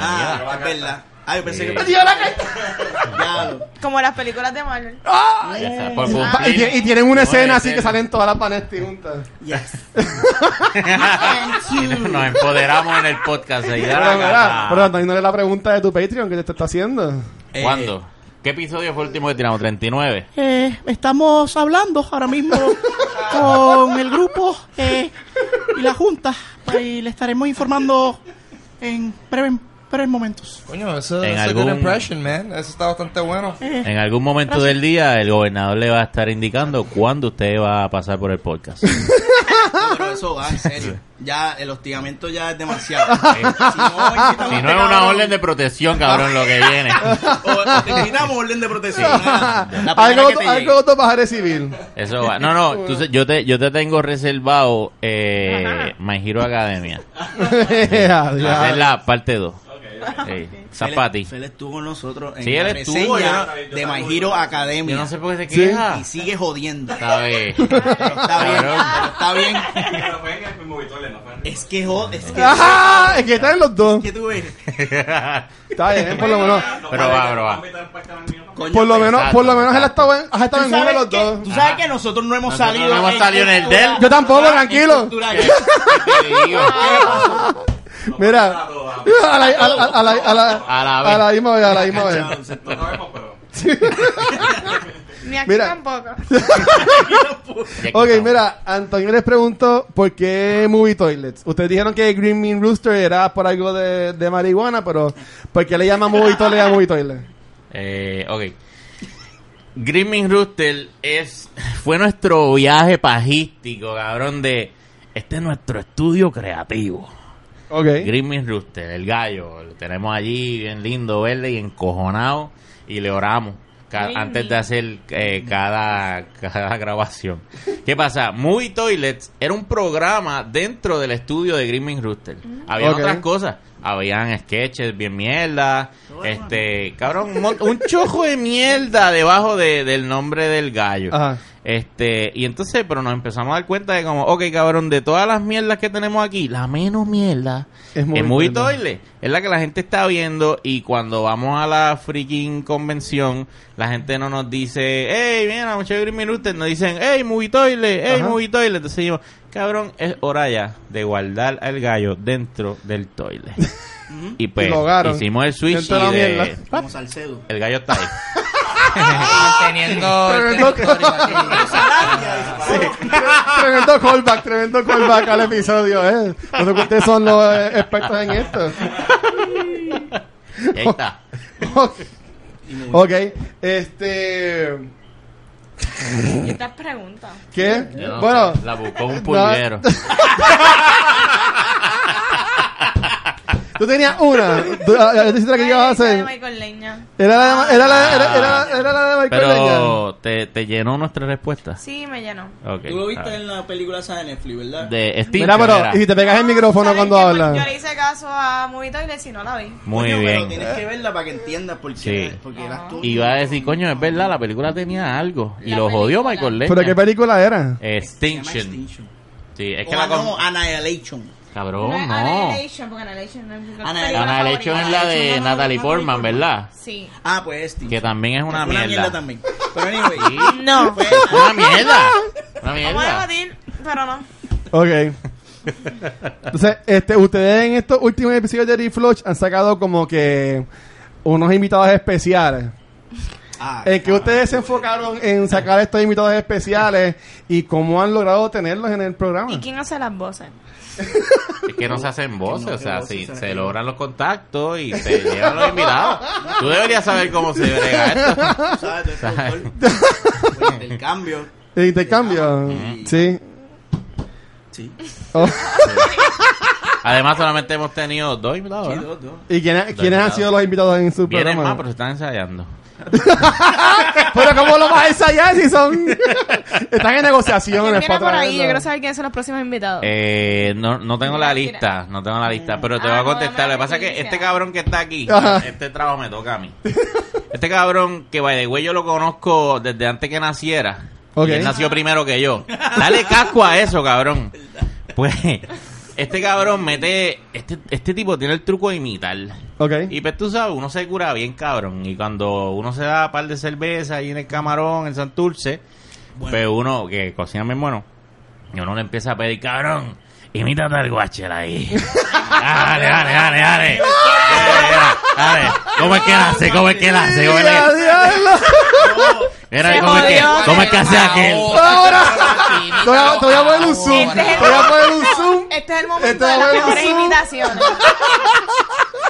Ah, es verdad. Ah, yo pensé Sí. que... Tío, la ca- Diablo. Como las películas de Marvel. Ya está, por Y, y tienen una No, escena es así que salen todas las Vanetti juntas. Yes. Nos empoderamos en el podcast. ahí, Pero, mira, pero no la pregunta de tu Patreon que te está haciendo. Eh, ¿Cuándo? ¿Qué episodio fue el último que tiramos? ¿39? Eh, estamos hablando ahora mismo con el grupo eh, y la junta y le estaremos informando en breves, breves momentos. Coño, eso es algún- good impression, man. Eso está bastante bueno. En algún momento del día el gobernador le va a estar indicando cuándo usted va a pasar por el podcast. No, pero eso va, en serio. Ya el hostigamiento ya es demasiado. si no, Si no este es una cabrón, orden de protección, cabrón, lo que viene. O te orden de protección. La Algo, que te llegue. algo otro para recibir. Eso va. No, no, tú- yo te, yo te tengo reservado eh, My Hero Academia. Esa es la parte 2. Sí, Zapati. Fel estuvo con nosotros en Sí, la él estuvo, reseña yo de My Hero Academia. Yo no sé por qué se queja. Y sigue jodiendo. Está bien, pero está bien. Pero fue en el movie toilet, no fue en el- Es que jode, es que, Ajá, es que están los dos. que tú ves. Está bien, por lo menos. Pero va, pero va. Coño, Por lo menos, Exacto, por lo menos él ha estado en, has estado ¿Tú en uno de sabes, los que, dos. tú sabes que nosotros no hemos Nosotros salido. no hemos en salido en el del. Yo tampoco, tranquilo. la, a la, a la, a la, A la vez. a la misma vez, a la misma vez. No sabemos, pero... Ni aquí Mira. tampoco. Ok, mira, Antonio les preguntó por qué Movie Toilets. Ustedes dijeron que Green Mean Rooster era por algo de, de marihuana, pero ¿por qué le llama Movie Toilet a Movie Toilet? Eh, ok. Grimming Rooster es, fue nuestro viaje pajístico, cabrón, de... Este es nuestro estudio creativo. Ok. Grimming Rooster, el gallo. Lo tenemos allí bien lindo, verde y encojonado. Y le oramos antes de hacer eh, cada, cada grabación. ¿Qué pasa? Movie Toilets era un programa dentro del estudio de Grimming Rooster. Había otras cosas. Habían sketches bien mierda. Este, cabrón, un, un chojo de mierda debajo de- del nombre del gallo. Ajá. Este, y entonces, pero nos empezamos a dar cuenta de como, ok, cabrón, de todas las mierdas que tenemos aquí, la menos mierda Es es Movie Movie Toilet. Toilet. Es la que la gente está viendo y cuando vamos a la freaking convención, la gente no nos dice, hey, mira, muchachos Green Minutes, nos dicen, hey, Movie Toilet, hey, Ajá. Movie Toilet. Entonces dijimos, cabrón, es hora ya de guardar al gallo dentro del toilet. y pues, hicimos el switch y de- mierda. Como Salcedo. el gallo está ahí. Manteniendo el Tremendo, territorio aquí. tremendo callback, tremendo callback al episodio, ¿eh? No sé que ustedes son los eh, expertos en esto. Ahí está. ok, este... ¿Y estas preguntas? ¿Qué? No bueno, la buscó un pulguero. Tú tenías una. Tú, ah, ah, dijiste la que ibas a hacer. Michael Leña. Era la de, era la, era, era, era la de Michael Leña. Pero te, te llenó nuestra respuesta. Sí, me llenó. Ok, Tú lo viste en la película esa de Netflix, ¿verdad? De Steve. Mira, pero, y si te pegas el micrófono ¿Sabes cuando qué? Pues Yo hablas. le hice caso a Movie Toilet si no la vi. Muy Coño, Pero bien. tienes que verla para que entiendas por qué. Sí. Porque eras tú. Iba a decir, coño, es verdad, la película tenía algo. Y La lo jodió. Michael Leña. ¿Pero qué película era? Extinction. Extinction. Sí, es que O la... no, Annihilation. Cabrón, no. Annihilation, porque Annihilation no es mi Annihilation. Annihilation es la de Annihilation, Natalie Portman. ¿verdad? Sí. Ah, pues Extinction. Que también es una Una mierda. también. Pero anyway. Sí. No. Pues, Una mierda. Una Vamos a mierda. debatir, pero no. Ok. Entonces, este, ustedes en estos últimos episodios de Reflush han sacado como que unos invitados especiales. Ah, En que ustedes se enfocaron en sacar estos invitados especiales y cómo han logrado tenerlos en el programa. ¿Y quién hace las voces? Es que no se hacen voces, o sea, si se logran los contactos y se llevan los invitados. Tú deberías saber cómo se brega esto. ¿Sabes? Tú eres productor. Pues, del cambio. El intercambio. Sí. Sí. Sí. Oh. Además, solamente hemos tenido dos invitados. Sí, dos, dos. ¿Y quiénes, quiénes han sido los invitados en su Vienen programa? más, pero se están ensayando. Pero ¿cómo lo vas a ensayar si son... Están en negociaciones. ¿Quién viene por ahí? Yo quiero saber quiénes son los próximos invitados. Eh, no, no tengo la lista, no tengo la lista, pero te Ah, voy a no, contestar. dame Lo que pasa es que noticia. este cabrón que está aquí, Ajá. este trabajo me toca a mí. Este cabrón que, by the way, yo lo conozco desde antes que naciera. Ok. Y él nació primero que yo. Dale casco a eso, cabrón. Pues, este cabrón mete... Este, este tipo tiene el truco de imitar. Ok. Y pues tú sabes, uno se cura bien cabrón. Y cuando uno se da un par de cerveza ahí en el camarón, en Santurce, pues uno, que cocina bien bueno, y uno le empieza a pedir, cabrón, imítate al guachel ahí. dale, dale, dale, dale. Mira, dale. ¿Cómo es que la hace? ¿Cómo es que la hace? ¿Cómo es ¡Ya, que- diablo! Mira, Se ¿cómo es que, jodió. cómo es que hace aquel? Ahora te voy, a, te voy a poner un zoom. Este es el Te voy a poner un zoom. Este es el momento Este de es las el mejores zoom. imitaciones.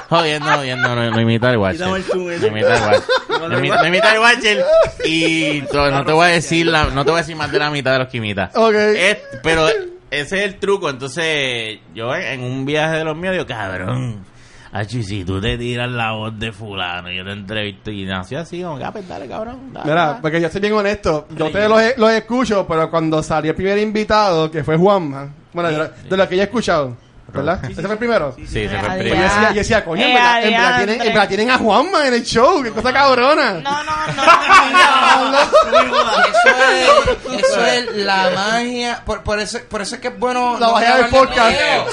Jodiendo, jodiendo, no, no imita al. Quítame el zoom No imita al guachel. No imi- no imita al guachel. Y to- no te voy a decir la, no te voy a decir más de la mitad de los que imita. Ok. Es- pero ese es el truco. Entonces, yo en, en un viaje de los míos digo, cabrón. Achi, si tú te tiras la voz de fulano, yo te entrevisto y nació así, como que, ah, pues dale, cabrón. dale, Mira, dale". porque yo soy bien honesto. Yo te los, los escucho, pero cuando salió el primer invitado, que fue Juanma, bueno, de, lo- de lo que yo he escuchado, ¿verdad? ¿Ese fue el primero? Sí, se fue el primero. decía, yo decía, coño, en verdad, en verdad tienen, en verdad tienen a Juanma en el show, qué cosa cabrona. No, no, no. no. Eso es, eso es la magia. Por, por, eso, por eso es que es bueno. La no magia del podcast. video.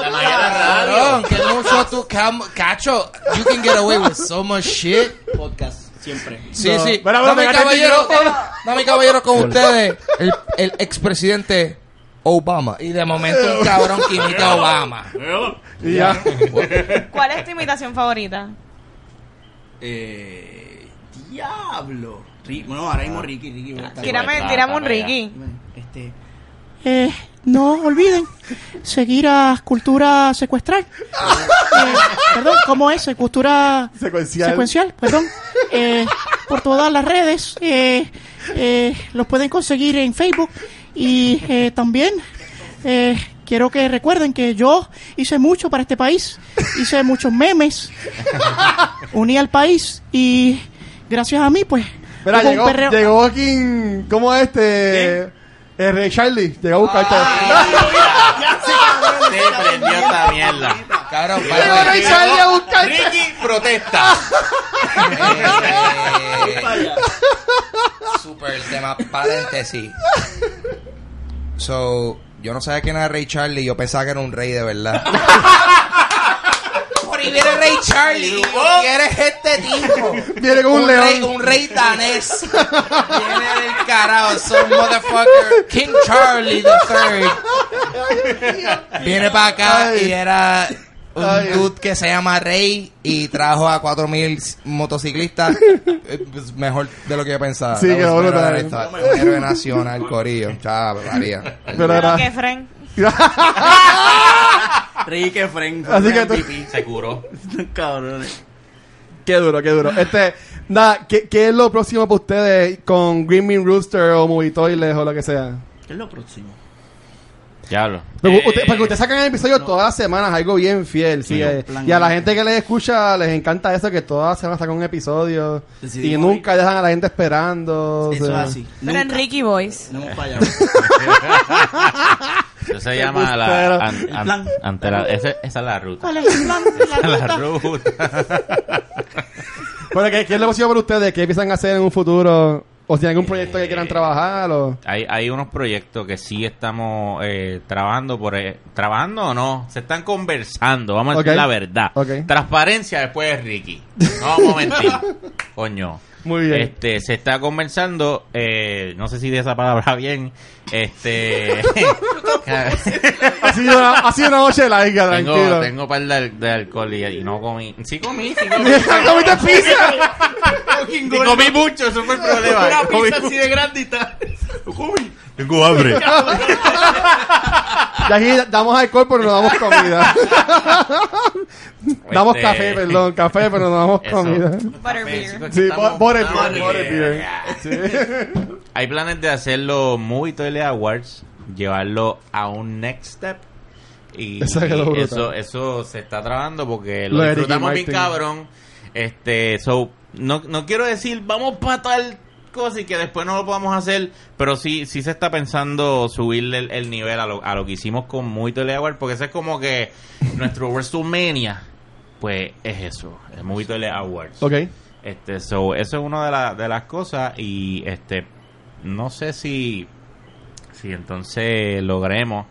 La magia de la radio. Cabrón, que mucho tú, cacho, you can get away with so much shit. Podcast, siempre. Sí, No. sí. Bueno, bueno, Dame, caballero, dame, caballero, con ustedes, el, el expresidente Obama. Y de momento un cabrón que imita a Obama. Y ya. ¿Cuál es tu imitación favorita? Eh, diablo. Ri- bueno, ahora mismo Ricky. Ricky va a estar- Tírame, está, tírame está un Ricky. Este, Eh, no olviden seguir a Cultura Secuestral. Eh, perdón, ¿cómo es? Cultura Secuencial. Secuencial, perdón. Eh, por todas las redes. Eh, eh, los pueden conseguir en Facebook. Y eh, también eh, quiero que recuerden que yo hice mucho para este país. Hice muchos memes. Uní al país. Y gracias a mí, pues. Mira, hubo un llegó, perreo- llegó aquí, ¿cómo es este? El Rey Charlie, llegó a buscarte. Se prendió esta mierda. Cabrón, Llegó el Rey Charlie a buscarte. Ricky protesta. Super tema paréntesis. So, yo no sabía quién era Rey Charlie, yo pensaba que era un rey de verdad. Por ahí viene Rey Charlie. ¿Quién es este tipo? Viene con un, rey, león. un rey danés. Viene del carajo, some motherfucker. King Charlie the third. Viene para acá Ay. y era un Ay. dude que se llama Rey y trajo a 4000 motociclistas. Eh, pues, mejor de lo que yo pensaba. Sí, que. Un héroe nacional, Corillo. Chava, María. Pero era- que Fren. Ricky Frank. Así que tú-. Se curó. Cabrones. Qué duro, qué duro. Este, nada, ¿qué, ¿qué es lo próximo para ustedes con Green Bean Rooster o Movie Toilet o lo que sea? ¿Qué es lo próximo? Diablo. Porque, Eh, usted- porque ustedes sacan el episodio todas las semanas, algo bien fiel, sí. Sí, eh. plan- y a la gente que les escucha les encanta eso, que todas las semanas sacan un episodio y nunca dejan a la gente esperando. o Eso es así. Pero en Nunca- Ricky Boys. No hemos fallado. Eso se llama la, an- El an- plan. ante la- ese- esa es la ruta. ¿Cuál es el plan? Esa es La la ruta. ruta. Bueno, ¿qué, ¿qué es lo próximo para ustedes? ¿Qué empiezan a hacer en un futuro? ¿O si hay algún proyecto que quieran trabajar? O... Hay, hay unos proyectos que sí estamos eh, trabajando por eh, trabajando o no, se están conversando, vamos a decir la verdad. Ok. Transparencia después de Ricky. No vamos a mentir. Coño. Muy bien. Este, se está conversando, eh, no sé si de esa palabra bien, este... Ha sido una, ha sido una noche larga, tengo, tranquilo. tengo un par de, de alcohol y, y no comí. Sí comí, sí comí. ¿Comiste pizza? Y comí mucho, eso fue el problema. Una Comí pizza así de grandita. Tengo hambre. Y aquí damos alcohol, pero no damos comida. damos Este- café, perdón, café, pero no damos Eso. comida. Butterbeer. Sí, Estamos- butterbeer, butterbeer. Sí. Hay planes de hacer los Movie Toilet Awards, llevarlo a un next step y, Eso y eso, eso se está trabajando porque lo, disfrutamos bien cabrón. Este, so, no, no quiero decir vamos para tal cosa y que después no lo podamos hacer, pero sí, sí se está pensando subirle el, el nivel a lo, a lo que hicimos con Muy Award, porque eso es como que nuestro WrestleMania, pues es eso, el Muy Awards. Ok. Este, so, eso es una de, la- de las cosas y este, no sé si, si entonces logremos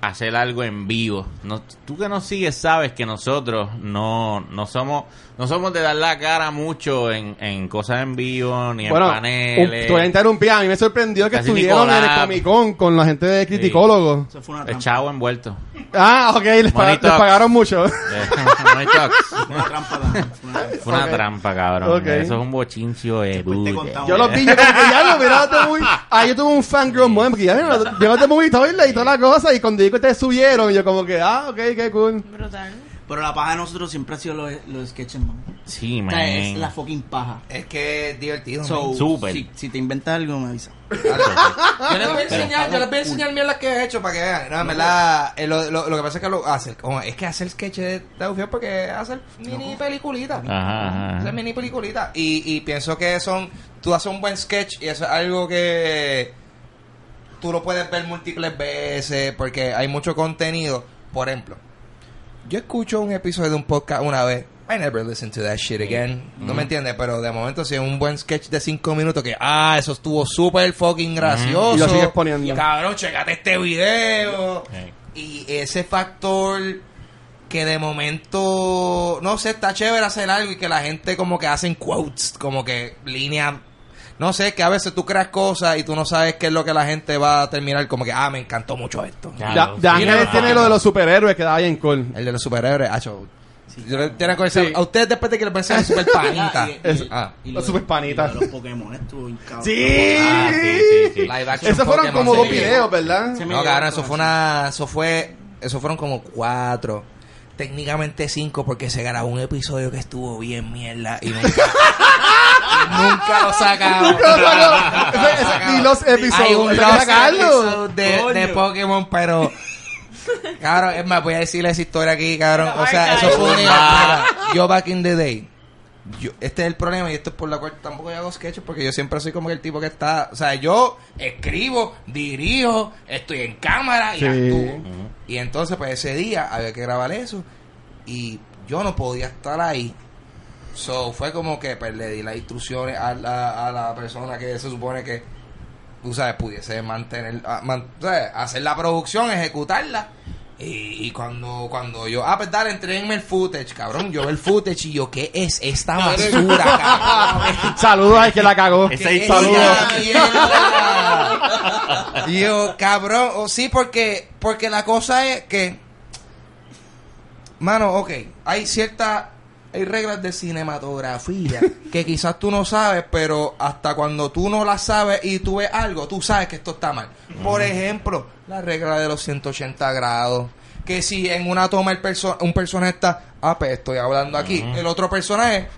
hacer algo en vivo. No, tú que nos sigues sabes que nosotros no, no somos, no somos de dar la cara mucho en, en cosas en vivo ni Bueno, en paneles. te voy a interrumpir. A mí me sorprendió que Casi estuvieron en el. Comic Con con la gente de criticólogos. Eso fue una el trampa. chavo envuelto. Ah, ok, les, les pagaron mucho. Money Talks. Fue una trampa. Fue una- trampa, cabrón. Eso es un bochincio de. Yo los vi, yo como que ya lo muy. Ah, yo tuve un fangirl moment, porque ya vieron, y toda la cosa, y cuando que ustedes subieron, yo como que, ah, ok, qué cool. Brutal. Pero la paja de nosotros siempre ha sido los, los sketches, man. Sí, O man. sea, es la fucking paja. Es que es divertido. So, man. Súper. Si, si te inventas algo, me avisa. Yo les voy a enseñar, yo les voy a enseñar mierdas que he hecho para que vean. No, en verdad, eh, lo, lo, lo que pasa es que lo hace, como, es que hacer sketch de Daufio porque hacer mini peliculita. Ajá, ajá. Hacer mini peliculita. Y, y pienso que son, tú haces un buen sketch y eso es algo que tú lo puedes ver múltiples veces porque hay mucho contenido. Por ejemplo, yo escucho un episodio de un podcast una vez. I never listen to that shit again. No me entiendes, pero de momento si es un buen sketch de cinco minutos que, ah, eso estuvo súper fucking gracioso. Y lo sigues poniendo. Cabrón, checate este video. Y ese factor que de momento, no sé, está chévere hacer algo y que la gente como que hacen quotes, como que líneas, no sé, que a veces tú creas cosas y tú no sabes qué es lo que la gente va a terminar como que, ah, me encantó mucho esto. Ya. Ya, Claro, ya sí, Ángeles no, tiene no. lo de los superhéroes que da bien cool. El de los superhéroes, acho. Yo le- tiene que Sí. a ustedes después de que les pensé en super panita. Y- y- Es- ah. los super panitas. Los Pokémon estuvo. Sí. Ah, sí, sí, sí. Action Esos fueron Pokémon, como dos sí. videos, ¿verdad? No, cabrón, eso fue una, eso fue, eso fueron como cuatro, técnicamente cinco, porque se grabó un episodio que estuvo bien mierda y nunca, nunca lo sacamos. Ese- ese- y los episodios, Hay un de, de Pokémon, pero cabrón, es más, voy a decirle esa historia aquí, cabrón. O sea, eso fue una yo back in the day. Yo, este es el problema y esto es por la cual tampoco yo hago sketches porque yo siempre soy como que el tipo que está, o sea, yo escribo, dirijo, estoy en cámara y Sí. actúo. Y entonces pues ese día había que grabar eso y yo no podía estar ahí. So fue como que pues, le di las instrucciones a la, a la persona que se supone que tú sabes, pudiese mantener, a- man- ¿sabes? hacer la producción, ejecutarla. Y, y cuando, cuando yo, ah, pues dale, entréguenme el footage, cabrón. Yo veo el footage y yo, ¿qué es esta basura, cabrón? Saludos al que la cagó. Ese ¿Qué es Saludos. Y yo, cabrón, o sí, porque, porque la cosa es que, mano, ok, hay ciertas, hay reglas de cinematografía que quizás tú no sabes, pero hasta cuando tú no las sabes y tú ves algo, tú sabes que esto está mal. Por ejemplo, la regla de los 180 grados. Que si en una toma el perso un personaje está, ah, pues estoy hablando aquí, el otro personaje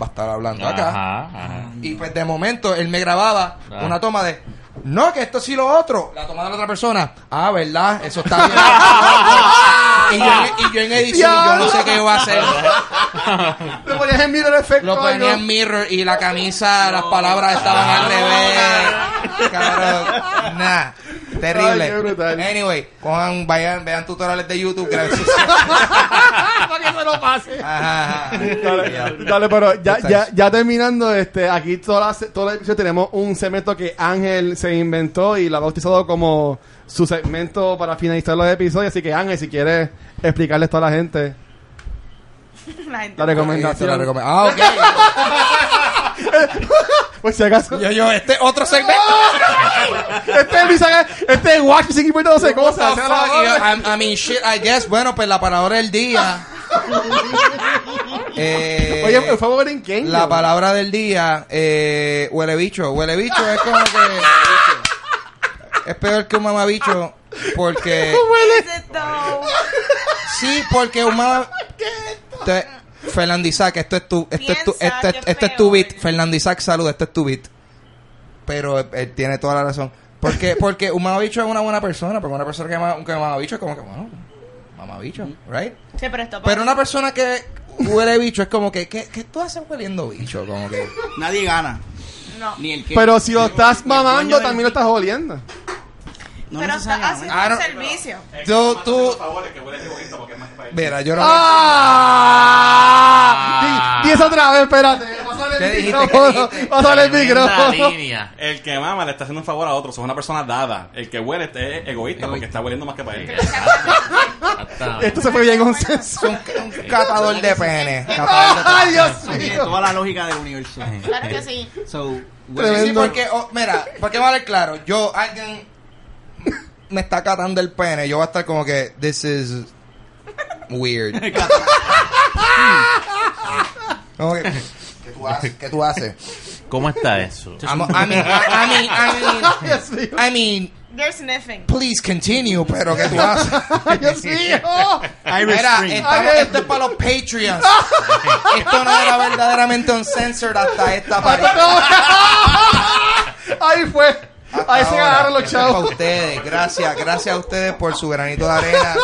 va a estar hablando acá. Ajá, ajá. Y pues de momento él me grababa una toma de no, que esto sí lo otro. La toma de la otra persona. Ah, ¿verdad? Eso está bien. y, yo, en- y yo en edición, yo no sé qué iba a hacer. Lo ponías en mirror effect. Lo ponía en mirror y la camisa, las palabras estaban al revés. Cabrón. Nah. Terrible. Ay, qué brutal. Anyway, cojan, vayan, vean tutoriales de YouTube. Gracias. Para que se lo pase. Ajá, ajá. Dale, dale, pero ya, ya, ya terminando, este, aquí todas las, el episodio tenemos un segmento que Ángel se inventó y lo ha bautizado como su segmento para finalizar los episodios. Así que Ángel, si quieres explicarle esto a la gente, La gente. la la recomendación. recome- Ah, ok. Pues si acaso. Yo, yo, este otro segmento. este es Luis Aga- este es cosas. What the fuck? Y yo, madre. I, I mean, shit, I guess. Bueno, pues la palabra del día. eh, Oye, por favor, ¿en qué? la palabra del día, eh, huele bicho. Huele bicho es como que. Es peor que un mamabicho. Porque. Is it though? Sí, porque un mamá. Fernandizac, esto es tu, esto es tu, Piensa esto, es- que esto es tu beat. Fernandizac, salud, esto es tu beat. Pero él, él tiene toda la razón. Porque, porque un mamabicho es una buena persona, porque una persona que ama, que mamabicho es como que, bueno, mamabicho, right? Se prestó para Pero una persona que huele bicho es como que, ¿qué, qué tú haces hueliendo bicho? Como que... Nadie gana. No. Ni el que. Pero si lo estás mamando, también lo estás oliendo. No pero está haciendo Ah, un servicio. Tú, tú... favores que huele egoísta porque es más para Mira, yo no... ¡Ah! Di, di eso otra vez, espérate. Pásale ¿Qué el micrófono. El micrófono. El que mama le está haciendo un favor a otro, es una persona dada. El que huele es egoísta porque está hueliendo más que para él. Esto se fue bien. Un, un catador de pene. ¡Ay, Dios mío! toda la lógica del universo. Claro que sí. So, porque, oh, mira, porque vamos a ver claro, yo, alguien me está catando el pene, yo voy a estar como que, this is weird. Como que, ¿qué tú haces? ¿Qué tú haces? ¿Cómo está eso? I'm- I mean, I, I mean, I mean, Dios mío. I mean, They're sniffing. please continue, pero ¿qué tú haces? ¡Ay, Dios mío! Irish Mira, Spring. estamos- esto es para los Patreons. Esto no era verdaderamente uncensored hasta esta parte. Ahí fue. Ahí se Ahora, ganaron los es para chavos. ustedes, gracias, gracias a ustedes por su granito de arena.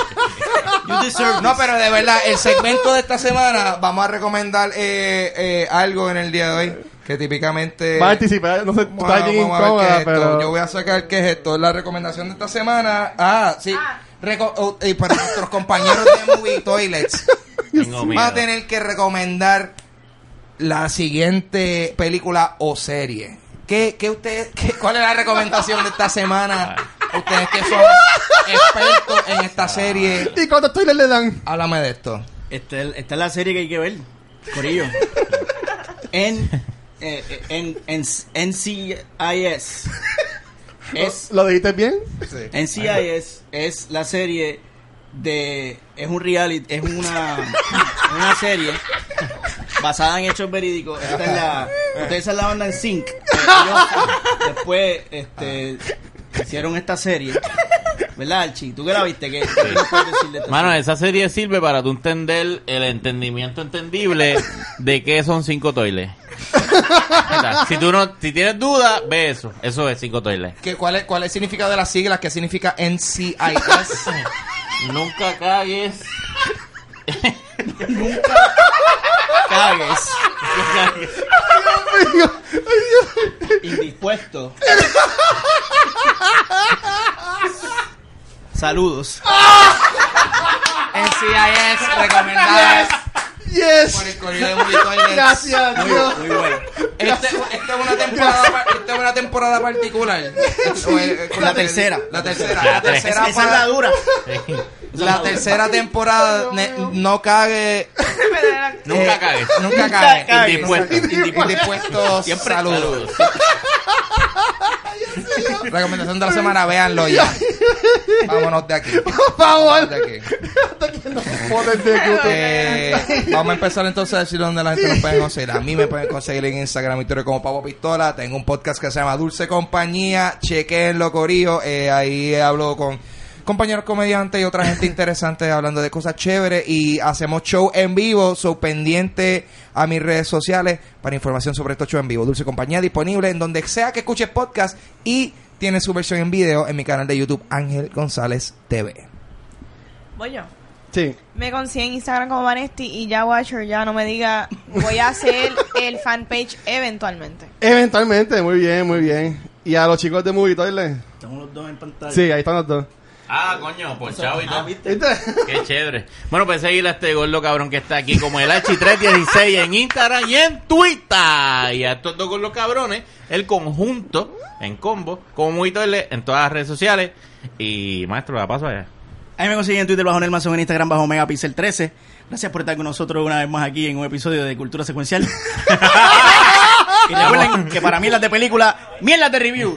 You deserve No, pero de verdad, el segmento de esta semana vamos a recomendar eh, eh, algo en el día de hoy que típicamente. Va a anticipar, no sé, tú estás bien vamos a ver qué incómoda, es esto. pero... Yo voy a sacar qué es esto. Es la recomendación de esta semana. Ah, sí. Ah. Reco- oh, y para nuestros compañeros de Movie Toilets, va a tener que recomendar la siguiente película o serie. ¿Qué, qué usted, qué- ¿Cuál es la recomendación de esta semana? Ustedes que son expertos en esta serie, ¿Y cuántos toilets le dan? háblame de esto. Esta es, esta es la serie que hay que ver, Corillo. En, eh, en, en NCIS. Es, ¿Lo dijiste bien? NCIS es la serie de. Es un reality, es una, una serie basada en hechos verídicos. Esta es la. Ustedes son la banda en Sync. Ellos después este, hicieron esta serie. ¿Verdad, Archie? ¿Tú que la viste? ¿Qué, qué nos puedes decir de esta Mano, serie? esa serie sirve para tú entender el entendimiento entendible de qué son cinco toiles. Si tú no, si tienes duda, ve eso. Eso es cinco toiles. ¿Qué, cuál, es, ¿Cuál es el significado de las siglas? ¿Qué significa NCIS? Nunca cagues. Cagues. Indispuesto. Saludos. NCIS recomendadas Yes. por el de. Gracias, Muy, Dios. muy bueno. Este- Esta es una temporada, esta es una temporada particular. Esto es- es con La tercera. La tercera. La tercera, Esa es la dura. La tercera temporada. ne- no cague. Nunca eh, cagues. Nunca cague. Indispuesto. Indispuesto. Siempre Saludos. Recomendación de la semana, véanlo ya. Vámonos de aquí. Por favor. De aquí. De. Eh, vamos a empezar entonces a decir dónde la gente nos puede conseguir. A mí me pueden conseguir en Instagram y Twitter como Pavo Pistola. Tengo un podcast que se llama Dulce Compañía. Chequenlo, Corillo. Eh, ahí hablo con compañeros comediantes y otra gente interesante hablando de cosas chéveres. Y hacemos show en vivo. So pendiente a mis redes sociales para información sobre estos shows en vivo. Dulce Compañía disponible en donde sea que escuches podcast y tiene su versión en video en mi canal de YouTube Ángel González TV. Voy yo. Sí. Me consiguen en Instagram como Vanesti y ya Watcher ya no me diga, voy a hacer el fanpage eventualmente. Eventualmente, muy bien, muy bien. ¿Y a los chicos de Movie Toilet? Estamos los dos en pantalla. Sí, ahí están los dos. Ah, coño, por chavo y todo. ¿Viste? Qué chévere. Bueno, pues seguir a este gordo cabrón que está aquí como el H316 en Instagram y en Twitter. Y a estos dos gordos cabrones, el conjunto, en combo, como muy toile, en todas las redes sociales. Y maestro, la paso allá. Ahí me consiguen en Twitter bajo Nelson, en Instagram bajo Megapixel 13. Gracias por estar con nosotros una vez más aquí en un episodio de Cultura Secuencial. y recuerden que para mí las de película, mierdas de review.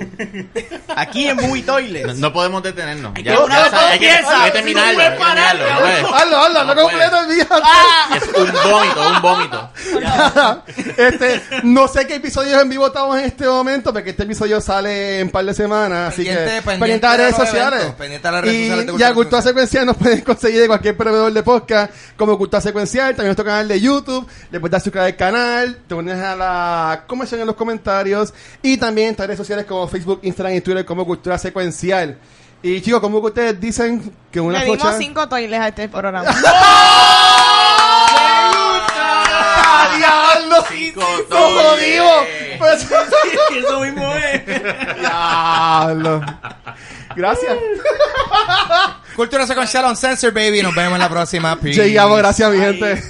Aquí en Movie Toilet. No, no podemos detenernos. Ya, que ya una vez hay que, hay que terminarlo. no hay que terminarlo, no. Hazlo, hazlo, no, No completo, olvídate. Es un vómito, un vómito. este, no sé qué episodios en vivo estamos en este momento, porque este episodio sale en un par de semanas, así Pendiente- que pendiente pendiente a las de redes sociales. eventos, pendiente a las redes y, sociales y Cultura a Cultura Secuencial. Secuencial nos pueden conseguir de cualquier proveedor de podcast, como Cultura Secuencial, también nuestro canal de YouTube, le puedes dar suscribir al canal, te pones a la conversación en los comentarios, y también en redes sociales como Facebook, Instagram y Twitter como Cultura Secuencial. Y chicos, ¿cómo que ustedes dicen que una Le dimos cinco toiles a este programa. ¡Ah, diablo! Cinco. Pues- Eso mismo es. Diablo. Gracias. Cultura secuencial on Censor, baby. Nos vemos en la próxima. Peace. Llegamos, gracias, mi gente.